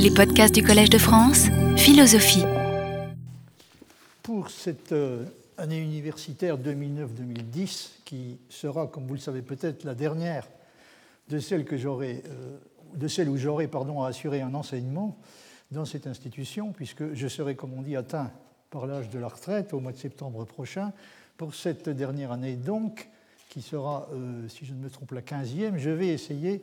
Les podcasts du Collège de France, philosophie. Pour cette euh, année universitaire 2009-2010, qui sera, comme vous le savez peut-être, la dernière de celle, que j'aurai, euh, de celle où j'aurai pardon, à assurer un enseignement dans cette institution, puisque je serai, comme on dit, atteint par l'âge de la retraite au mois de septembre prochain. Pour cette dernière année, donc, qui sera, euh, si je ne me trompe, la 15e, je vais essayer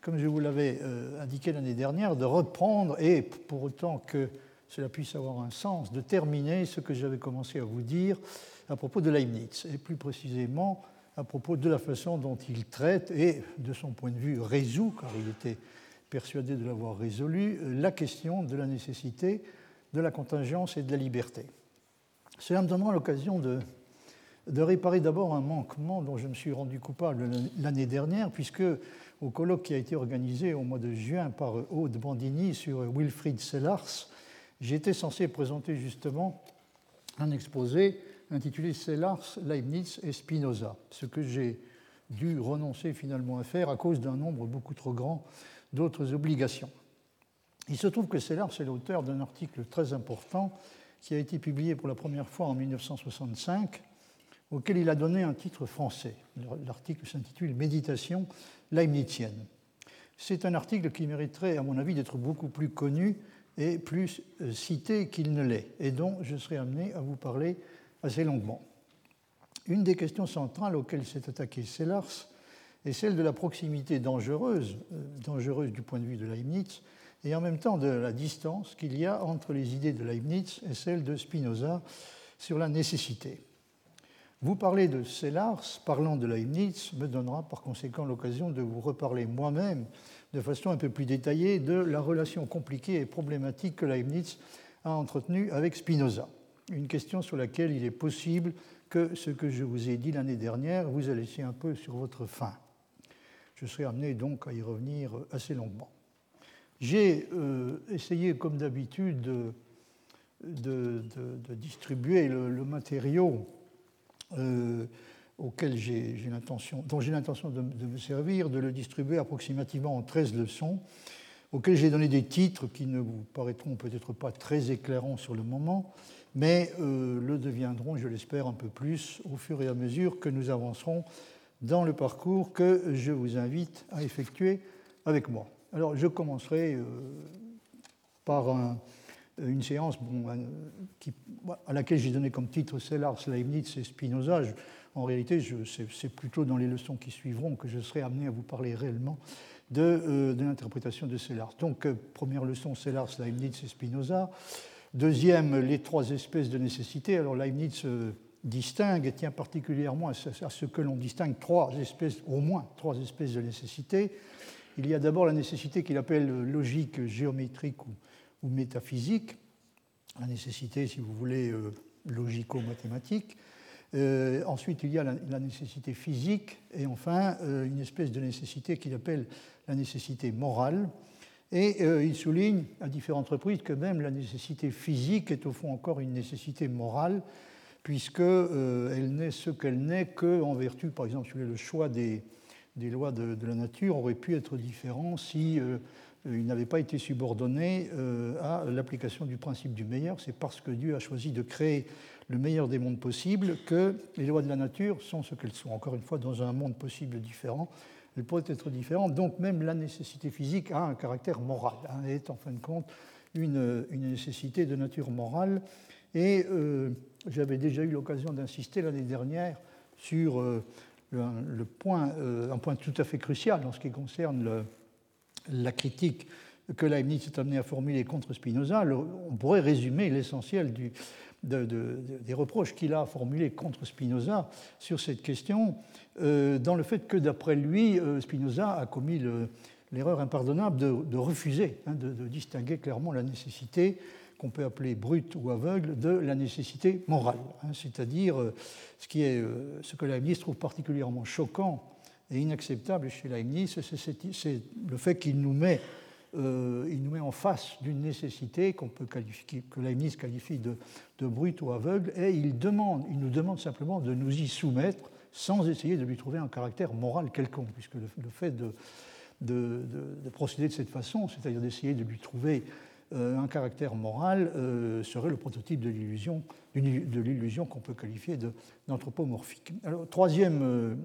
comme je vous l'avais euh, indiqué l'année dernière, de reprendre, et pour autant que cela puisse avoir un sens, de terminer ce que j'avais commencé à vous dire à propos de Leibniz, et plus précisément à propos de la façon dont il traite et, de son point de vue, résout, car il était persuadé de l'avoir résolu, la question de la nécessité de la contingence et de la liberté. Cela me donnera l'occasion de réparer d'abord un manquement dont je me suis rendu coupable l'année dernière, puisque au colloque qui a été organisé au mois de juin par Aude Bandini sur Wilfried Sellars, j'étais censé présenter justement un exposé intitulé Sellars, Leibniz et Spinoza, ce que j'ai dû renoncer finalement à faire à cause d'un nombre beaucoup trop grand d'autres obligations. Il se trouve que Sellars est l'auteur d'un article très important qui a été publié pour la première fois en 1965 auquel il a donné un titre français. L'article s'intitule Méditation leibnizienne. C'est un article qui mériterait, à mon avis, d'être beaucoup plus connu et plus euh, cité qu'il ne l'est, et dont je serai amené à vous parler assez longuement. Une des questions centrales auxquelles s'est attaqué Sellars est celle de la proximité dangereuse, euh, dangereuse du point de vue de Leibniz, et en même temps de la distance qu'il y a entre les idées de Leibniz et celles de Spinoza sur la nécessité. Vous parler de Sellars, parlant de Leibniz, me donnera par conséquent l'occasion de vous reparler moi-même de façon un peu plus détaillée de la relation compliquée et problématique que Leibniz a entretenue avec Spinoza. Une question sur laquelle il est possible que ce que je vous ai dit l'année dernière vous a laissé un peu sur votre faim. Je serai amené donc à y revenir assez longuement. J'ai euh, essayé, comme d'habitude, de, distribuer le matériau euh, auquel j'ai l'intention, dont j'ai l'intention de, me servir, de le distribuer approximativement en 13 leçons, auxquelles j'ai donné des titres qui ne vous paraîtront peut-être pas très éclairants sur le moment, mais euh, le deviendront, je l'espère, un peu plus au fur et à mesure que nous avancerons dans le parcours que je vous invite à effectuer avec moi. Alors, je commencerai euh, par un, une séance bon, euh, à laquelle j'ai donné comme titre Sellars, Leibniz et Spinoza. en réalité, c'est plutôt dans les leçons qui suivront que je serai amené à vous parler réellement de, euh, de l'interprétation de Sellars. Donc, première leçon, Sellars, Leibniz et Spinoza. Deuxième, les trois espèces de nécessité. Alors, Leibniz distingue et tient particulièrement à ce que l'on distingue trois espèces, au moins trois espèces de nécessité. Il y a d'abord la nécessité qu'il appelle logique, géométrique ou ou métaphysique, la nécessité, si vous voulez, euh, logico-mathématique. Euh, ensuite, il y a la, nécessité physique et enfin euh, une espèce de nécessité qu'il appelle la nécessité morale. Et il souligne à différentes reprises que même la nécessité physique est au fond encore une nécessité morale, puisqu'elle n'est ce qu'elle n'est qu'en vertu, par exemple, le choix des, lois de, la nature aurait pu être différent si il n'avait pas été subordonné euh, à l'application du principe du meilleur. C'est parce que Dieu a choisi de créer le meilleur des mondes possibles que les lois de la nature sont ce qu'elles sont. Encore une fois, dans un monde possible différent, elles pourraient être différentes. Donc même la nécessité physique a un caractère moral, hein, est en fin de compte une, nécessité de nature morale. Et euh, j'avais déjà eu l'occasion d'insister l'année dernière sur euh, le, point, un point tout à fait crucial en ce qui concerne le, la critique que Leibniz est amené à formuler contre Spinoza, on pourrait résumer l'essentiel des reproches qu'il a formulés contre Spinoza sur cette question, euh, dans le fait que, d'après lui, euh, Spinoza a commis l'erreur impardonnable de, refuser, hein, de, distinguer clairement la nécessité qu'on peut appeler brute ou aveugle de la nécessité morale, hein, c'est-à-dire euh, ce, ce que Leibniz trouve particulièrement choquant et inacceptable chez Leibniz, c'est le fait qu'il nous, met, euh, nous met en face d'une nécessité qu'on peut qualifier, que Leibniz qualifie de, de brute ou aveugle, et il, demande, il nous demande simplement de nous y soumettre sans essayer de lui trouver un caractère moral quelconque, puisque le, fait de, de, procéder de cette façon, c'est-à-dire d'essayer de lui trouver un caractère moral, serait le prototype de l'illusion, de l'illusion qu'on peut qualifier d'anthropomorphique. Alors, troisième,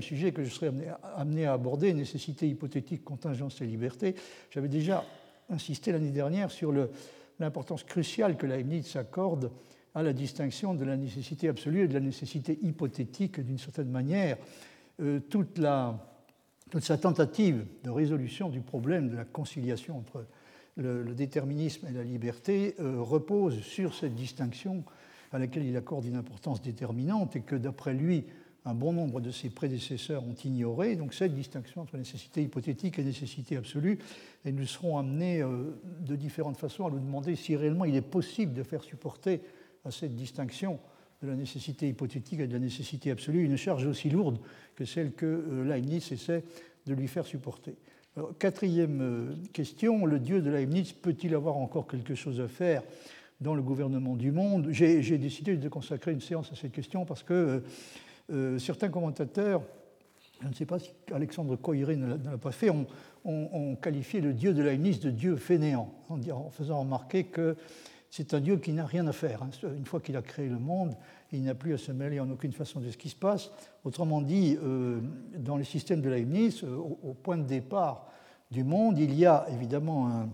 sujet que je serais amené, à aborder, nécessité hypothétique, contingence et liberté. J'avais déjà insisté l'année dernière sur l'importance cruciale que Leibniz accorde à la distinction de la nécessité absolue et de la nécessité hypothétique d'une certaine manière. Euh, toute, la, toute, sa tentative de résolution du problème de la conciliation entre le, déterminisme et la liberté euh, repose sur cette distinction à laquelle il accorde une importance déterminante et que d'après lui, un bon nombre de ses prédécesseurs ont ignoré, donc cette distinction entre nécessité hypothétique et nécessité absolue, et nous serons amenés euh, de différentes façons à nous demander si réellement il est possible de faire supporter à cette distinction de la nécessité hypothétique et de la nécessité absolue une charge aussi lourde que celle que euh, Leibniz essaie de lui faire supporter. Quatrième euh, question, le Dieu de Leibniz peut-il avoir encore quelque chose à faire dans le gouvernement du monde? J'ai décidé de consacrer une séance à cette question parce que euh, certains commentateurs, je ne sais pas si Alexandre Coiré ne l'a pas fait, ont, qualifié le dieu de Leibniz de dieu fainéant, en, faisant remarquer que c'est un dieu qui n'a rien à faire. Hein. Une fois qu'il a créé le monde, il n'a plus à se mêler en aucune façon de ce qui se passe. Autrement dit, euh, dans les systèmes de Leibniz, euh, au, point de départ du monde, il y a évidemment un,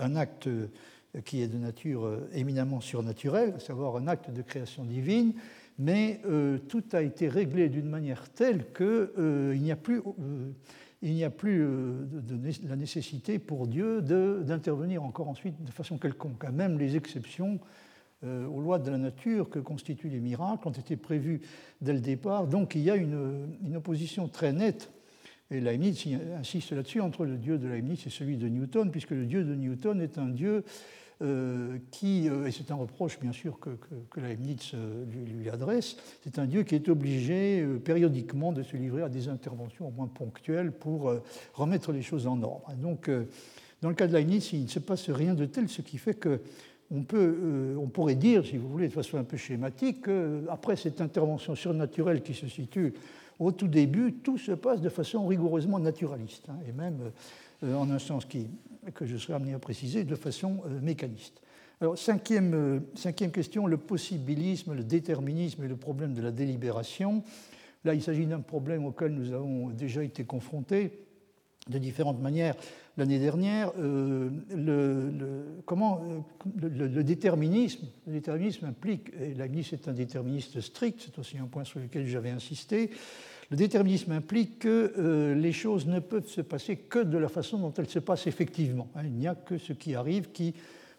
un acte qui est de nature éminemment surnaturelle, à savoir un acte de création divine, mais euh, tout a été réglé d'une manière telle qu'il euh, n'y a plus, euh, il n'y a plus de, la nécessité pour Dieu d'intervenir encore ensuite de façon quelconque. Même les exceptions aux lois de la nature que constituent les miracles ont été prévues dès le départ. Donc il y a une, une opposition très nette, et Leibniz insiste là-dessus, entre le Dieu de Leibniz et celui de Newton, puisque le Dieu de Newton est un Dieu euh, qui, euh, et c'est un reproche bien sûr que, que, Leibniz euh, lui, adresse, c'est un Dieu qui est obligé périodiquement de se livrer à des interventions au moins ponctuelles pour remettre les choses en ordre. donc, dans le cas de Leibniz, il ne se passe rien de tel, ce qui fait que on, peut, on pourrait dire, si vous voulez, de façon un peu schématique, qu'après cette intervention surnaturelle qui se situe au tout début, tout se passe de façon rigoureusement naturaliste, hein, et même en un sens qui, que je serai amené à préciser de façon euh, mécaniste. Alors, cinquième, euh, cinquième question, le possibilisme, le déterminisme et le problème de la délibération. Là, il s'agit d'un problème auquel nous avons déjà été confrontés de différentes manières l'année dernière. Euh, le, comment, le, déterminisme, le déterminisme implique, et Leibniz est un déterministe strict, c'est aussi un point sur lequel j'avais insisté, le déterminisme implique que euh, les choses ne peuvent se passer que de la façon dont elles se passent effectivement. Hein. il n'y a que ce qui arrive qui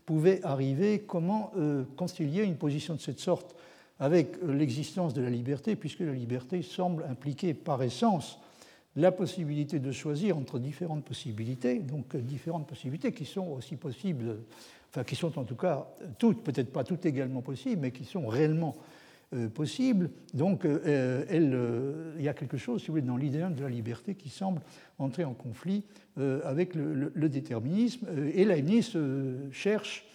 pouvait arriver. Comment euh, concilier une position de cette sorte avec euh, l'existence de la liberté, puisque la liberté semble impliquer par essence la possibilité de choisir entre différentes possibilités, donc différentes possibilités qui sont aussi possibles, enfin qui sont en tout cas toutes, peut-être pas toutes également possibles, mais qui sont réellement possible. Donc, euh, euh, il y a quelque chose, si vous voulez, dans l'idéal de la liberté qui semble entrer en conflit avec le, déterminisme. Et Leibniz cherche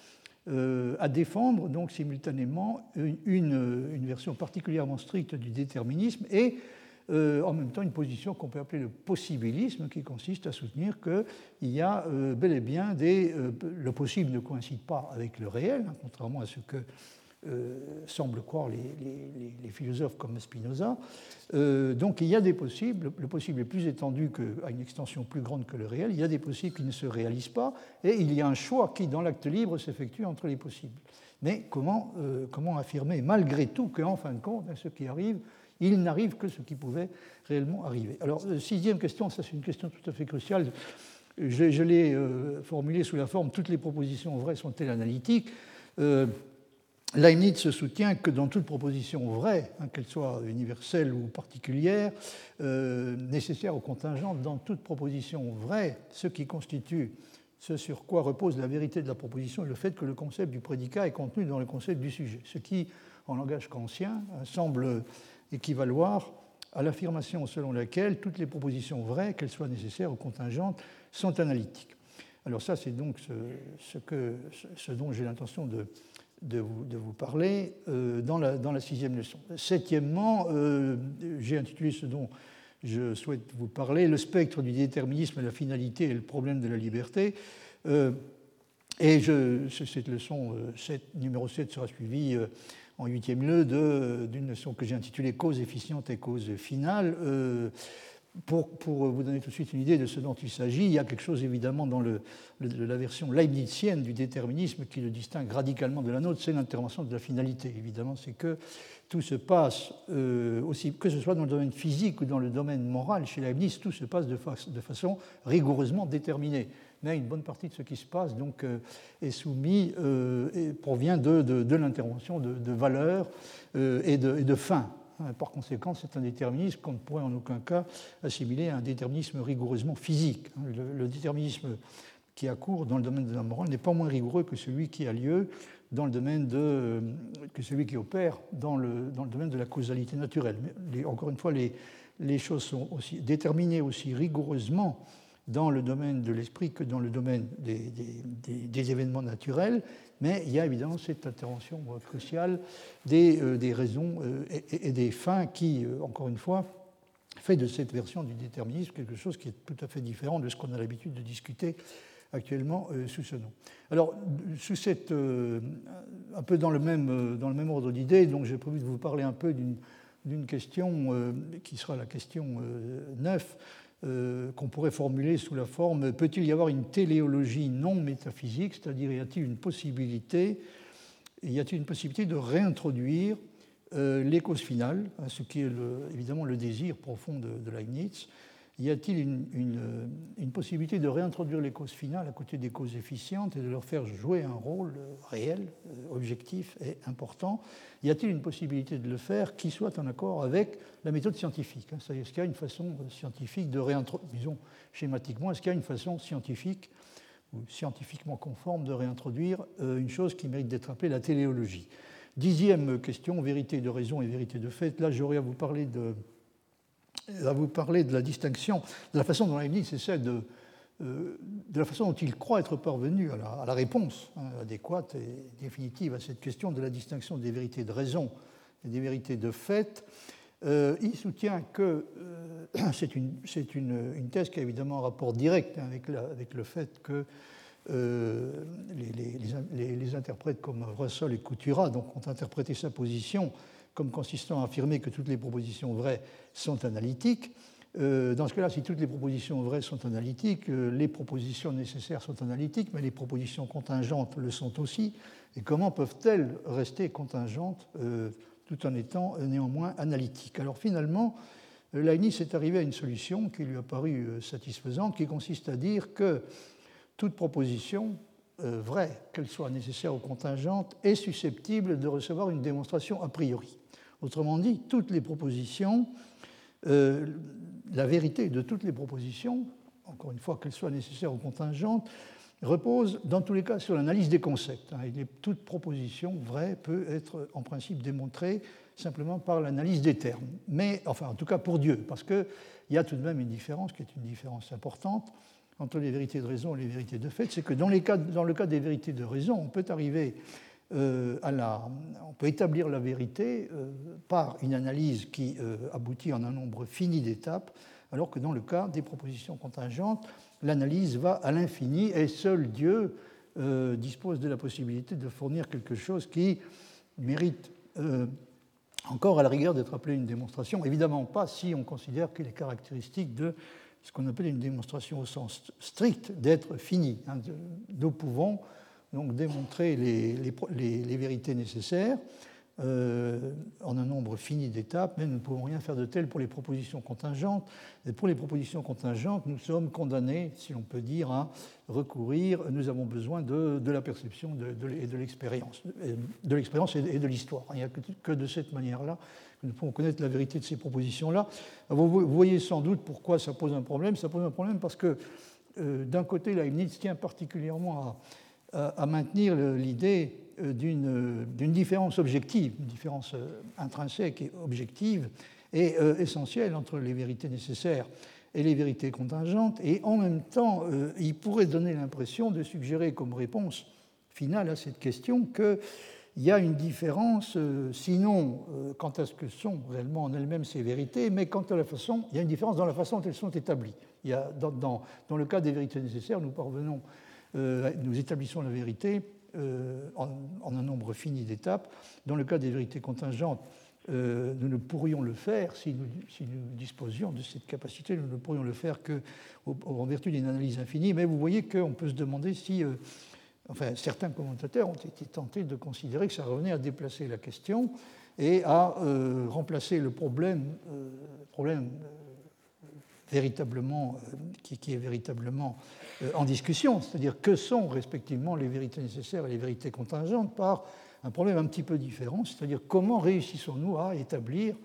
à défendre donc simultanément une, version particulièrement stricte du déterminisme et en même temps une position qu'on peut appeler le possibilisme, qui consiste à soutenir qu'il y a bel et bien des... le possible ne coïncide pas avec le réel, hein, contrairement à ce que euh, semblent croire les, philosophes comme Spinoza. Euh, donc il y a des possibles, le possible est plus étendu à une extension plus grande que le réel, il y a des possibles qui ne se réalisent pas, et il y a un choix qui, dans l'acte libre, s'effectue entre les possibles. Mais comment, euh, affirmer malgré tout qu'en fin de compte, ce qui arrive, il n'arrive que ce qui pouvait réellement arriver? Alors, sixième question, ça c'est une question tout à fait cruciale. Je, l'ai formulée sous la forme toutes les propositions vraies sont-elles analytiques? Leibniz soutient que dans toute proposition vraie, hein, qu'elle soit universelle ou particulière, euh, nécessaire ou contingente, dans toute proposition vraie, ce qui constitue ce sur quoi repose la vérité de la proposition est le fait que le concept du prédicat est contenu dans le concept du sujet, ce qui, en langage kantien, semble équivaloir à l'affirmation selon laquelle toutes les propositions vraies, qu'elles soient nécessaires ou contingentes, sont analytiques. Alors ça, c'est donc ce dont j'ai l'intention de, de vous, parler euh, dans, la, dans, la, sixième leçon. Septièmement, euh, j'ai intitulé ce dont je souhaite vous parler, le spectre du déterminisme, la finalité et le problème de la liberté. et je, cette leçon 7, numéro 7 sera suivie en huitième lieu d'une notion que j'ai intitulée cause efficiente et cause finale. Pour, vous donner tout de suite une idée de ce dont il s'agit, il y a quelque chose évidemment dans la version leibnizienne du déterminisme qui le distingue radicalement de la nôtre, c'est l'intervention de la finalité. Évidemment, c'est que tout se passe, euh, aussi, que ce soit dans le domaine physique ou dans le domaine moral, chez Leibniz, tout se passe de, façon rigoureusement déterminée mais une bonne partie de ce qui se passe donc, euh, est soumis euh, et provient de, l'intervention de, valeurs et, de, et de fins. Hein, par conséquent, c'est un déterminisme qu'on ne pourrait en aucun cas assimiler à un déterminisme rigoureusement physique. Hein, le, déterminisme qui a cours dans le domaine de la morale n'est pas moins rigoureux que celui qui a lieu dans le domaine de, que celui qui opère dans le, dans le domaine de la causalité naturelle. Encore une fois, les, les choses sont aussi déterminées aussi rigoureusement dans le domaine de l'esprit que dans le domaine des, événements naturels, mais il y a évidemment cette intervention cruciale des, euh, raisons euh, et, des fins qui, euh, encore une fois, fait de cette version du déterminisme quelque chose qui est tout à fait différent de ce qu'on a l'habitude de discuter actuellement sous ce nom. Alors, sous cette, un peu dans le même, dans le même ordre d'idées, j'ai prévu de vous parler un peu d'une question qui sera la question 9 euh, qu'on pourrait formuler sous la forme peut-il y avoir une téléologie non métaphysique, c'est-à-dire y a-t-il une possibilité, y a-t-il une possibilité de réintroduire les causes finales, ce qui est évidemment le désir profond de Leibniz, y a-t-il une, possibilité de réintroduire les causes finales à côté des causes efficientes et de leur faire jouer un rôle réel, euh, objectif et important? Y a-t-il une possibilité de le faire qui soit en accord avec la méthode scientifique hein? C'est-à-dire, est-ce qu'il y a une façon euh, scientifique de réintroduire, disons schématiquement, est-ce qu'il y a une façon scientifique ou scientifiquement conforme de réintroduire euh, une chose qui mérite d'être appelée la téléologie? Dixième question, vérité de raison et vérité de fait. Là, j'aurais à vous parler de à vous parler de la distinction, de la façon dont Leibniz essaie de, euh, de la façon dont il croit être parvenu à la, réponse hein, adéquate et définitive à cette question de la distinction des vérités de raison et des vérités de fait. Euh, il soutient que euh, c'est une, une, une, thèse qui a évidemment un rapport direct avec, avec le fait que les, les, les, interprètes comme Russell et Coutura donc, ont interprété sa position comme consistant à affirmer que toutes les propositions vraies sont analytiques. Euh, dans ce cas-là, si toutes les propositions vraies sont analytiques, euh, les propositions nécessaires sont analytiques, mais les propositions contingentes le sont aussi. Et comment peuvent-elles rester contingentes euh, tout en étant néanmoins analytiques? Alors finalement, Leibniz est arrivé à une solution qui lui a paru satisfaisante, qui consiste à dire que toute proposition vraie, qu'elle soit nécessaire ou contingente, est susceptible de recevoir une démonstration a priori. Autrement dit, toutes les propositions, euh, la vérité de toutes les propositions, encore une fois qu'elles soient nécessaires ou contingentes, repose dans tous les cas sur l'analyse des concepts. Hein. toute proposition vraie peut être en principe démontrée simplement par l'analyse des termes. Mais, enfin, en tout cas pour Dieu, parce qu'il y a tout de même une différence qui est une différence importante entre les vérités de raison et les vérités de fait, c'est que dans, dans, le cas des vérités de raison, on peut arriver euh, on peut établir la vérité euh, par une analyse qui euh, aboutit en un nombre fini d'étapes, alors que dans le cas des propositions contingentes, l'analyse va à l'infini et seul Dieu dispose de la possibilité de fournir quelque chose qui mérite encore à la rigueur d'être appelé une démonstration. Évidemment pas si on considère qu'il est caractéristique de ce qu'on appelle une démonstration au sens strict d'être fini. Hein, nous pouvons donc démontrer les, vérités nécessaires euh, en un nombre fini d'étapes, mais nous ne pouvons rien faire de tel pour les propositions contingentes. Et pour les propositions contingentes, nous sommes condamnés, si l'on peut dire, à recourir, nous avons besoin de, la perception et de l'expérience, de l'expérience et de l'histoire. Il n'y a que de cette manière-là que nous pouvons connaître la vérité de ces propositions-là. Vous, voyez sans doute pourquoi ça pose un problème. Ça pose un problème parce que, euh, d'un côté, Leibniz tient particulièrement à à maintenir l'idée euh, d'une différence objective, une différence euh, intrinsèque et objective et euh, essentielle entre les vérités nécessaires et les vérités contingentes, et en même temps, il pourrait donner l'impression de suggérer comme réponse finale à cette question que il y a une différence, sinon quant à ce que sont réellement en elles-mêmes ces vérités, mais quant à la façon, il y a une différence dans la façon dont elles sont établies. Il y a, dans le cas des vérités nécessaires, nous parvenons, nous établissons la vérité en, en, un nombre fini d'étapes. Dans le cas des vérités contingentes, euh, nous ne pourrions le faire, si nous, si nous, disposions de cette capacité, nous ne pourrions le faire qu'en vertu d'une analyse infinie. Mais vous voyez qu'on peut se demander si, euh, enfin, certains commentateurs ont été tentés de considérer que ça revenait à déplacer la question et à euh, remplacer le problème, euh, problème euh, véritablement, qui, qui, est véritablement en discussion, c'est-à-dire que sont respectivement les vérités nécessaires et les vérités contingentes, par un problème un petit peu différent, c'est-à-dire comment réussissons-nous à établir,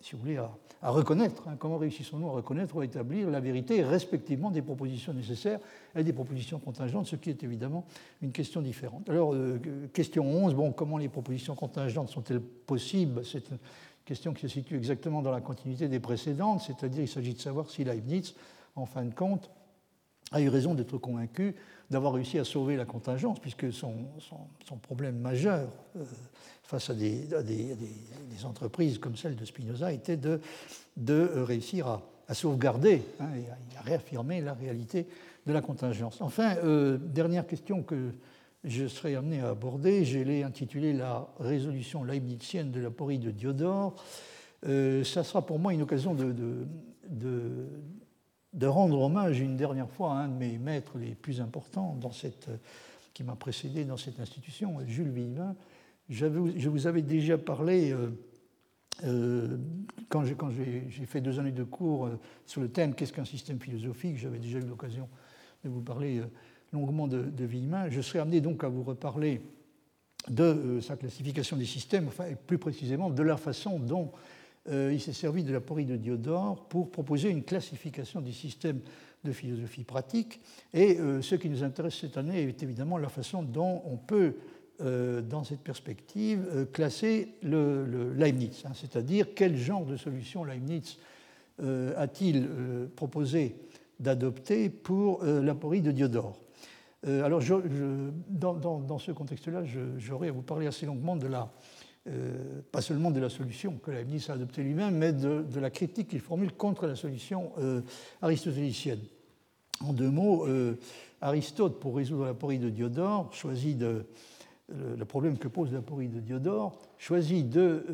si vous voulez, à, reconnaître, hein, comment réussissons-nous à reconnaître ou à établir la vérité respectivement des propositions nécessaires et des propositions contingentes, ce qui est évidemment une question différente. Alors, euh, question 11, bon, comment les propositions contingentes sont-elles possibles? Question qui se situe exactement dans la continuité des précédentes, c'est-à-dire il s'agit de savoir si Leibniz, en fin de compte, a eu raison d'être convaincu d'avoir réussi à sauver la contingence, puisque son, son, problème majeur euh, face à, des, des, entreprises comme celle de Spinoza était de, de réussir à, à sauvegarder hein, et à, réaffirmer la réalité de la contingence. Enfin, euh, dernière question que je serai amené à aborder, je l'ai intitulée La résolution leibnizienne de la porie de Diodore. Euh, ça sera pour moi une occasion de, rendre hommage une dernière fois à un de mes maîtres les plus importants dans cette, qui m'a précédé dans cette institution, Jules Villevin. Je vous avais déjà parlé, euh, euh, quand j'ai fait deux années de cours euh, sur le thème Qu'est-ce qu'un système philosophique? J'avais déjà eu l'occasion de vous parler longuement de, de Villemin. Je serai amené donc à vous reparler de sa classification des systèmes, enfin, et plus précisément de la façon dont euh, il s'est servi de la porie de Diodore pour proposer une classification des systèmes de philosophie pratique. Et euh, ce qui nous intéresse cette année est évidemment la façon dont on peut, euh, dans cette perspective, classer le, Leibniz, hein, c'est-à-dire quel genre de solution Leibniz a-t-il proposé d'adopter pour la porie de Diodore. Alors, dans, ce contexte-là, j'aurais à vous parler assez longuement de la euh, pas seulement de la solution que Leibniz a adoptée lui-même, mais de, la critique qu'il formule contre la solution euh, aristotélicienne. En deux mots, euh, Aristote, pour résoudre la porie de Diodore, choisit de, le problème que pose la porie de Diodore, choisit de,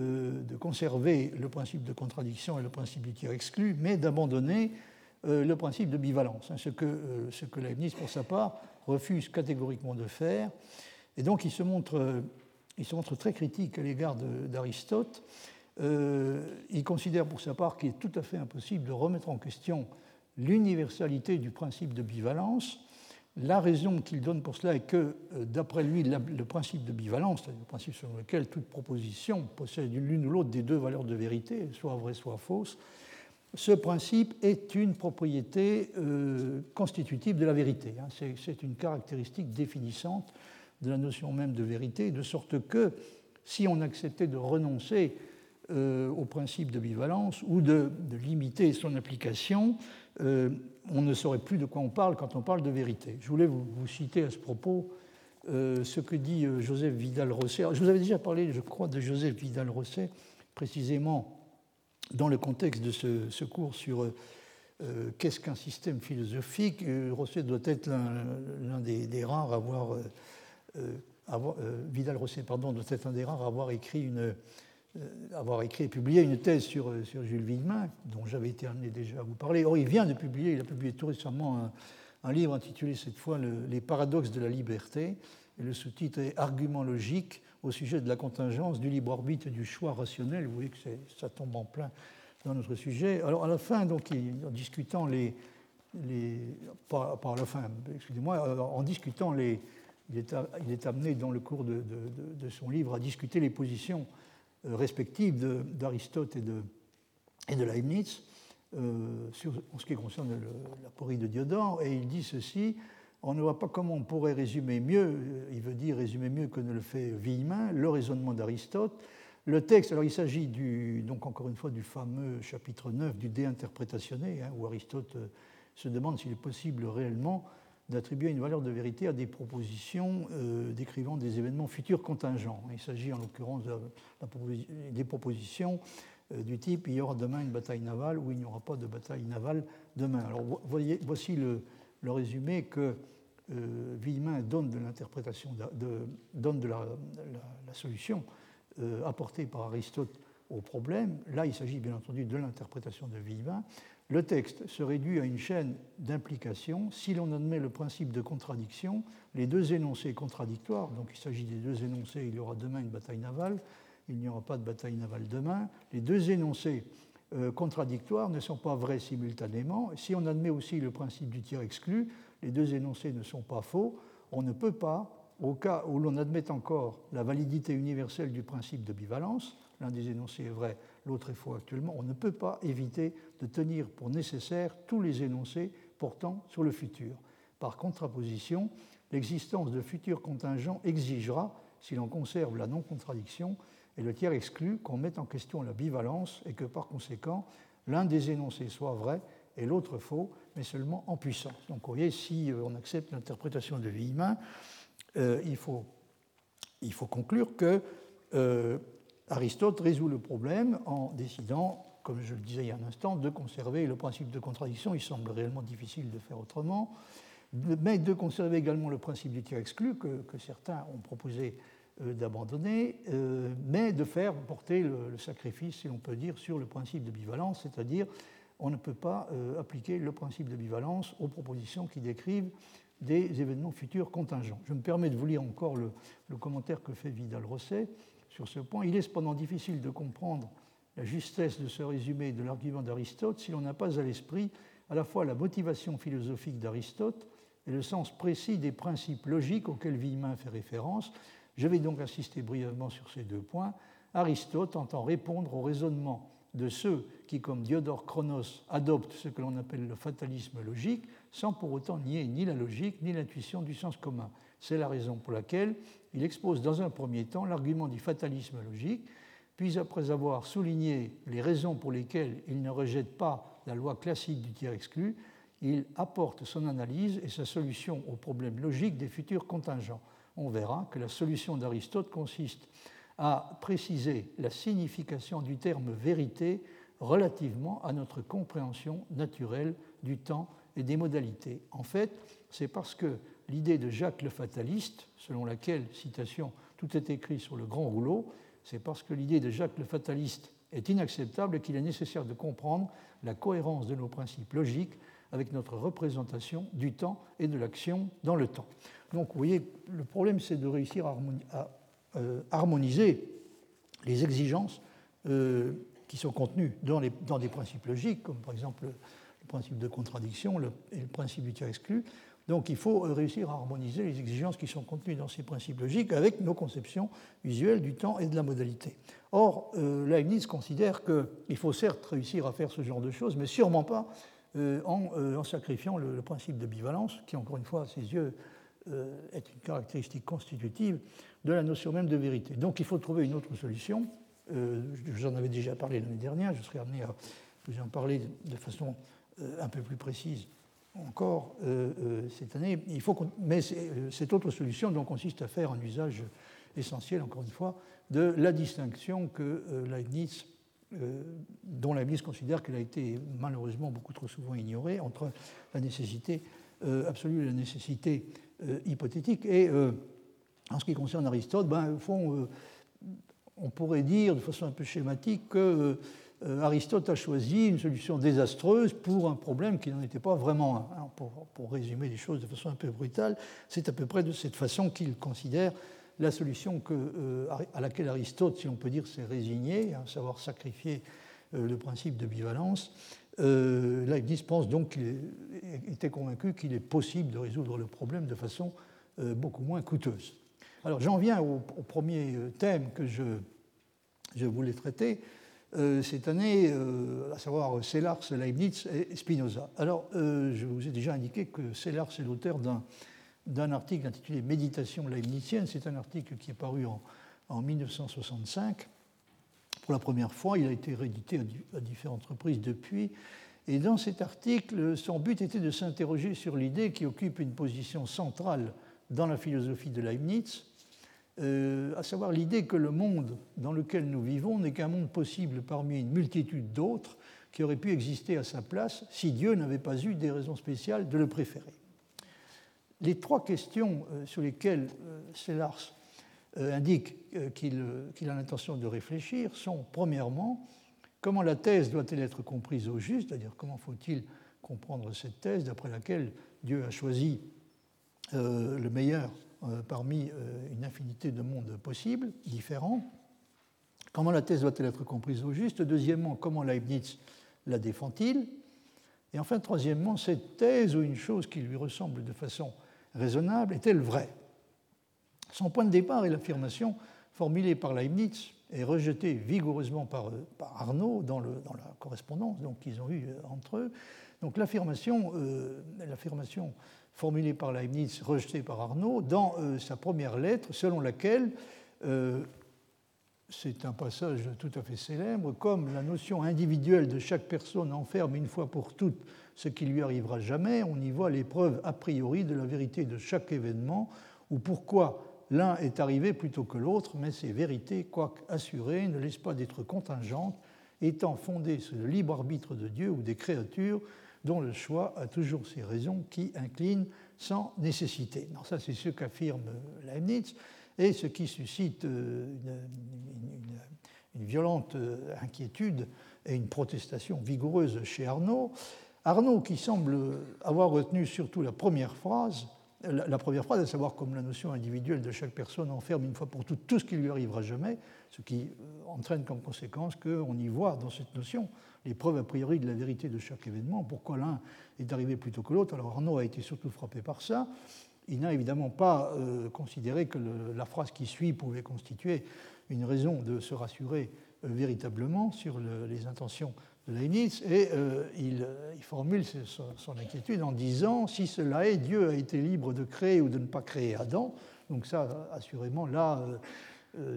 de, conserver le principe de contradiction et le principe du tiers exclu, mais d'abandonner le principe de bivalence, hein, ce, que, ce que Leibniz, pour sa part, refuse catégoriquement de faire. Et donc il se montre il se montre très critique à l'égard d'Aristote. Euh, il considère pour sa part qu'il est tout à fait impossible de remettre en question l'universalité du principe de bivalence. La raison qu'il donne pour cela est que, euh, d'après lui, le principe de bivalence, c'est-à-dire le principe selon lequel toute proposition possède l'une ou l'autre des deux valeurs de vérité, soit vraie, soit fausse, ce principe est une propriété euh, constitutive de la vérité. Hein. C'est une caractéristique définissante de la notion même de vérité, de sorte que si on acceptait de renoncer euh, au principe de bivalence ou de, limiter son application, euh, on ne saurait plus de quoi on parle quand on parle de vérité. Je voulais vous, citer à ce propos ce que dit Joseph Vidal-Rosset. Je vous avais déjà parlé, je crois, de Joseph Vidal-Rosset, précisément dans le contexte de ce, cours sur qu'est-ce qu'un système philosophique. Rosset doit être l'un des, rares avoir euh, euh, Vidal Rosset pardon, doit être un des rares à avoir écrit, une, euh, avoir écrit et publié une thèse sur, sur Jules Villemin, dont j'avais été amené déjà à vous parler. Or, il vient de publier, il a publié tout récemment un, livre intitulé cette fois Les paradoxes de la liberté. Et le sous-titre est Arguments logiques au sujet de la contingence, du libre arbitre et du choix rationnel. Vous voyez que ça tombe en plein dans notre sujet. Alors, à la fin, donc, en discutant les. à la fin, excusez-moi, en discutant les, il est, amené dans le cours de, son livre à discuter les positions euh, respectives d'Aristote et de, et de Leibniz euh, sur, en ce qui concerne la porie de Diodore, et il dit ceci on ne voit pas comment on pourrait résumer mieux, euh, il veut dire résumer mieux que ne le fait Villemin, le raisonnement d'Aristote. Le texte, alors il s'agit donc encore une fois du fameux chapitre 9 du De Interpretationné, hein, où Aristote se demande s'il est possible réellement d'attribuer une valeur de vérité à des propositions euh, décrivant des événements futurs contingents. Il s'agit en l'occurrence des propositions euh, du type il y aura demain une bataille navale ou il n'y aura pas de bataille navale demain. Alors voici le, résumé que euh, Villemin donne de l'interprétation, donne de la, solution euh, apportée par Aristote au problème. Là, il s'agit bien entendu de l'interprétation de Villemin. Le texte se réduit à une chaîne d'implications. Si l'on admet le principe de contradiction, les deux énoncés contradictoires, donc il s'agit des deux énoncés, il y aura demain une bataille navale, il n'y aura pas de bataille navale demain, les deux énoncés euh, contradictoires ne sont pas vrais simultanément. Si on admet aussi le principe du tiers exclu, les deux énoncés ne sont pas faux. On ne peut pas, au cas où l'on admet encore la validité universelle du principe de bivalence, l'un des énoncés est vrai, l'autre est faux actuellement, on ne peut pas éviter de tenir pour nécessaire tous les énoncés portant sur le futur. Par contraposition, l'existence de futurs contingents exigera, si l'on conserve la non-contradiction, et le tiers exclut qu'on mette en question la bivalence et que par conséquent, l'un des énoncés soit vrai et l'autre faux, mais seulement en puissance. Donc vous voyez, si euh, on accepte l'interprétation de Villemin, euh, il, faut, il faut conclure que euh, Aristote résout le problème en décidant, comme je le disais il y a un instant, de conserver le principe de contradiction. Il semble réellement difficile de faire autrement, mais de conserver également le principe du tiers exclu que, certains ont proposé euh, d'abandonner, mais de faire porter le, sacrifice, si l'on peut dire, sur le principe de bivalence, c'est-à-dire on ne peut pas euh, appliquer le principe de bivalence aux propositions qui décrivent des événements futurs contingents. Je me permets de vous lire encore le, commentaire que fait Vidal-Rosset sur ce point. Il est cependant difficile de comprendre la justesse de ce résumé de l'argument d'Aristote si l'on n'a pas à l'esprit à la fois la motivation philosophique d'Aristote et le sens précis des principes logiques auxquels Villemin fait référence. Je vais donc insister brièvement sur ces deux points. Aristote entend répondre au raisonnement de ceux qui, comme Diodore Chronos, adoptent ce que l'on appelle le fatalisme logique, sans pour autant nier ni la logique ni l'intuition du sens commun. C'est la raison pour laquelle il expose dans un premier temps l'argument du fatalisme logique, puis après avoir souligné les raisons pour lesquelles il ne rejette pas la loi classique du tiers exclu, il apporte son analyse et sa solution au problème logique des futurs contingents. On verra que la solution d'Aristote consiste à préciser la signification du terme vérité relativement à notre compréhension naturelle du temps et des modalités. En fait, c'est parce que l'idée de Jacques le fataliste, selon laquelle, citation, tout est écrit sur le grand rouleau, c'est parce que l'idée de Jacques le fataliste est inacceptable qu'il est nécessaire de comprendre la cohérence de nos principes logiques avec notre représentation du temps et de l'action dans le temps. Donc vous voyez, le problème c'est de réussir à, harmoniser les exigences euh, qui sont contenues dans, des principes logiques, comme par exemple le, principe de contradiction et le principe du tiers exclu. Donc il faut euh, réussir à harmoniser les exigences qui sont contenues dans ces principes logiques avec nos conceptions visuelles du temps et de la modalité. Or, Leibniz considère qu'il faut certes réussir à faire ce genre de choses, mais sûrement pas en, sacrifiant le, principe de bivalence, qui encore une fois à ses yeux est une caractéristique constitutive de la notion même de vérité. Donc il faut trouver une autre solution. Euh, J'en avais déjà parlé l'année dernière, je serai amené à vous en parler de façon euh, un peu plus précise encore euh, euh, cette année. Il faut mais cette autre solution consiste à faire un usage essentiel, encore une fois, de la distinction que Leibniz, dont Leibniz considère qu'elle a été malheureusement beaucoup trop souvent ignorée entre la nécessité absolue et la nécessité hypothétique. Et en ce qui concerne Aristote, ben, au fond, euh, on pourrait dire de façon un peu schématique que euh, Aristote a choisi une solution désastreuse pour un problème qui n'en était pas vraiment un. Pour, résumer les choses de façon un peu brutale, c'est à peu près de cette façon qu'il considère la solution euh, à laquelle Aristote, si on peut dire, s'est résigné, à savoir sacrifier le principe de bivalence. Leibniz pense donc qu'il était convaincu qu'il est possible de résoudre le problème de façon beaucoup moins coûteuse. Alors j'en viens au, premier euh, thème que je, voulais traiter euh, cette année, euh, à savoir Sellars, Leibniz et Spinoza. Alors je vous ai déjà indiqué que Sellars est l'auteur d'un article intitulé Méditation leibnizienne. C'est un article qui est paru en, 1965. Pour la première fois, il a été réédité à, différentes reprises depuis. Et dans cet article, son but était de s'interroger sur l'idée qui occupe une position centrale dans la philosophie de Leibniz, euh, à savoir l'idée que le monde dans lequel nous vivons n'est qu'un monde possible parmi une multitude d'autres qui auraient pu exister à sa place si Dieu n'avait pas eu des raisons spéciales de le préférer. Les trois questions euh, sur lesquelles euh, Sellars indique qu'il a l'intention de réfléchir sont, premièrement, comment la thèse doit-elle être comprise au juste, c'est-à-dire comment faut-il comprendre cette thèse d'après laquelle Dieu a choisi le meilleur parmi euh, une infinité de mondes possibles, différents. Comment la thèse doit-elle être comprise au juste? Deuxièmement, comment Leibniz la défend-il? Et enfin, troisièmement, cette thèse ou une chose qui lui ressemble de façon raisonnable est-elle vraie? Son point de départ est l'affirmation formulée par Leibniz et rejetée vigoureusement par, euh, Arnaud dans, la correspondance qu'ils ont eue entre eux. Donc l'affirmation l'affirmation formulée par Leibniz, rejetée par Arnaud, dans euh, sa première lettre, selon laquelle, euh, c'est un passage tout à fait célèbre, comme la notion individuelle de chaque personne enferme une fois pour toutes ce qui lui arrivera jamais, on y voit l'épreuve a priori de la vérité de chaque événement, ou pourquoi l'un est arrivé plutôt que l'autre, mais ces vérités, quoique assurées, ne laissent pas d'être contingentes, étant fondées sur le libre arbitre de Dieu ou des créatures, dont le choix a toujours ses raisons qui inclinent sans nécessité. ça, c'est ce qu'affirme Leibniz et ce qui suscite euh, une, violente euh, inquiétude et une protestation vigoureuse chez Arnaud. Arnaud, qui semble avoir retenu surtout la première phrase, la première phrase, à savoir comme la notion individuelle de chaque personne enferme une fois pour toutes tout ce qui lui arrivera jamais, ce qui euh, entraîne comme conséquence qu'on y voit dans cette notion les preuves a priori de la vérité de chaque événement. Pourquoi l'un est arrivé plutôt que l'autre? Alors Arnaud a été surtout frappé par ça. Il n'a évidemment pas euh, considéré que la phrase qui suit pouvait constituer une raison de se rassurer euh, véritablement sur les intentions de Leibniz, et euh, il, formule son, inquiétude en disant si cela est, Dieu a été libre de créer ou de ne pas créer Adam. Donc ça, assurément, là,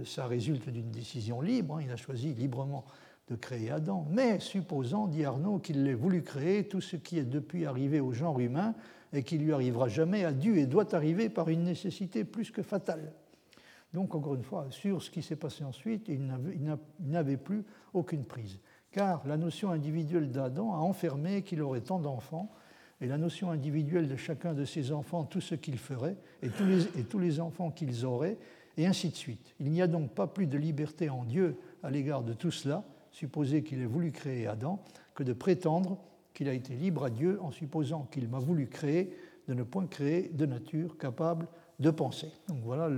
ça résulte d'une décision libre. Hein. il a choisi librement de créer Adam. Mais supposons, dit Arnaud, qu'il l'ait voulu créer, tout ce qui est depuis arrivé au genre humain et qui lui arrivera jamais a dû et doit arriver par une nécessité plus que fatale. Donc, encore une fois, sur ce qui s'est passé ensuite, il n'avait plus aucune prise. Car la notion individuelle d'Adam a enfermé qu'il aurait tant d'enfants, et la notion individuelle de chacun de ses enfants, tout ce qu'il ferait, et tous les, et tous les enfants qu'ils auraient, et ainsi de suite. Il n'y a donc pas plus de liberté en Dieu à l'égard de tout cela, supposer qu'il ait voulu créer Adam que de prétendre qu'il a été libre à Dieu en supposant qu'il m'a voulu créer de ne point créer de nature capable de penser. Donc voilà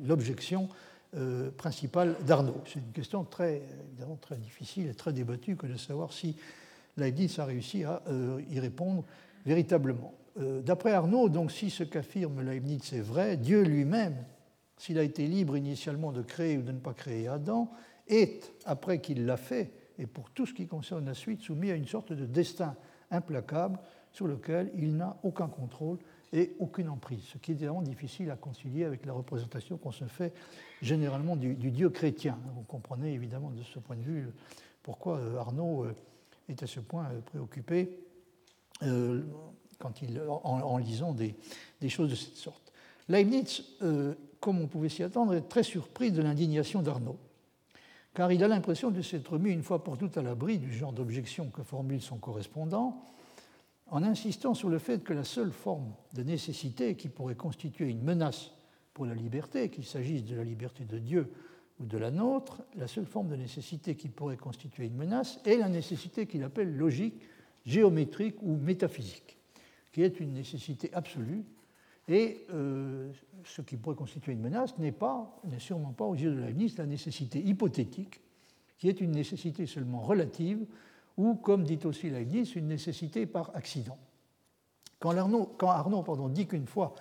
l'objection euh, principale d'Arnaud. C'est une question très, difficile et très débattue que de savoir si Leibniz a réussi à euh, y répondre véritablement. Euh, d'après Arnaud, donc, si ce qu'affirme Leibniz est vrai, Dieu lui-même s'il a été libre initialement de créer ou de ne pas créer Adam, est, après qu'il l'a fait, et pour tout ce qui concerne la suite, soumis à une sorte de destin implacable sur lequel il n'a aucun contrôle et aucune emprise, ce qui est évidemment difficile à concilier avec la représentation qu'on se fait généralement du, Dieu chrétien. Vous comprenez évidemment de ce point de vue pourquoi euh, Arnaud euh, est à ce point euh, préoccupé quand il, en, lisant des, choses de cette sorte. Leibniz comme on pouvait s'y attendre, est très surpris de l'indignation d'Arnaud, car il a l'impression de s'être mis une fois pour toutes à l'abri du genre d'objection que formule son correspondant, en insistant sur le fait que la seule forme de nécessité qui pourrait constituer une menace pour la liberté, qu'il s'agisse de la liberté de Dieu ou de la nôtre, la seule forme de nécessité qui pourrait constituer une menace est la nécessité qu'il appelle logique, géométrique ou métaphysique, qui est une nécessité absolue et euh, ce qui pourrait constituer une menace n'est pas, n'est sûrement pas aux yeux de Leibniz la nécessité hypothétique, qui est une nécessité seulement relative, ou, comme dit aussi Leibniz, une nécessité par accident. Quand Arnaud, quand Arnaud pardon, dit qu'une fois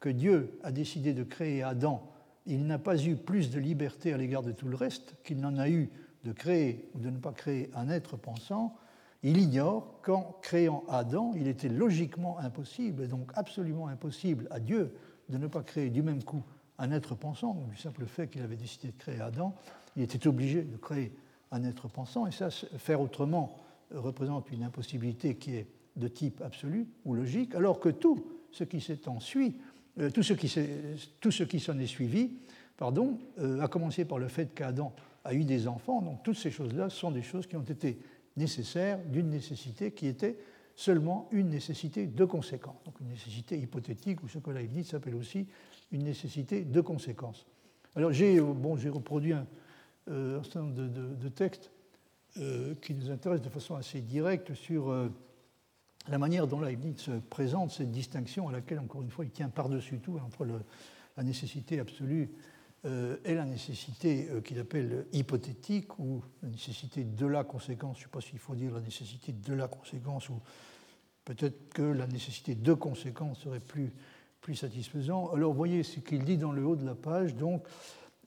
que Dieu a décidé de créer Adam, il n'a pas eu plus de liberté à l'égard de tout le reste qu'il n'en a eu de créer ou de ne pas créer un être pensant, il ignore qu'en créant Adam, il était logiquement impossible, et donc absolument impossible à Dieu de ne pas créer du même coup un être pensant, du simple fait qu'il avait décidé de créer Adam, il était obligé de créer un être pensant, et ça, faire autrement représente une impossibilité qui est de type absolu ou logique, alors que tout ce qui ensuite, euh, tout, ce qui s'en est suivi, pardon, euh, a commencé par le fait qu'Adam a eu des enfants, donc toutes ces choses-là sont des choses qui ont été nécessaires d'une nécessité qui était seulement une nécessité de conséquence, donc une nécessité hypothétique, ou ce que Leibniz s'appelle aussi une nécessité de conséquence. Alors j'ai bon, reproduit un, euh, un certain nombre de, textes euh, qui nous intéressent de façon assez directe sur euh, la manière dont Leibniz présente cette distinction à laquelle, encore une fois, il tient par-dessus tout entre la nécessité absolue et la nécessité qu'il appelle hypothétique ou la nécessité de la conséquence. Je ne sais pas s'il faut dire la nécessité de la conséquence ou peut-être que la nécessité de conséquence serait plus, plus satisfaisant. Alors, voyez ce qu'il dit dans le haut de la page. Donc,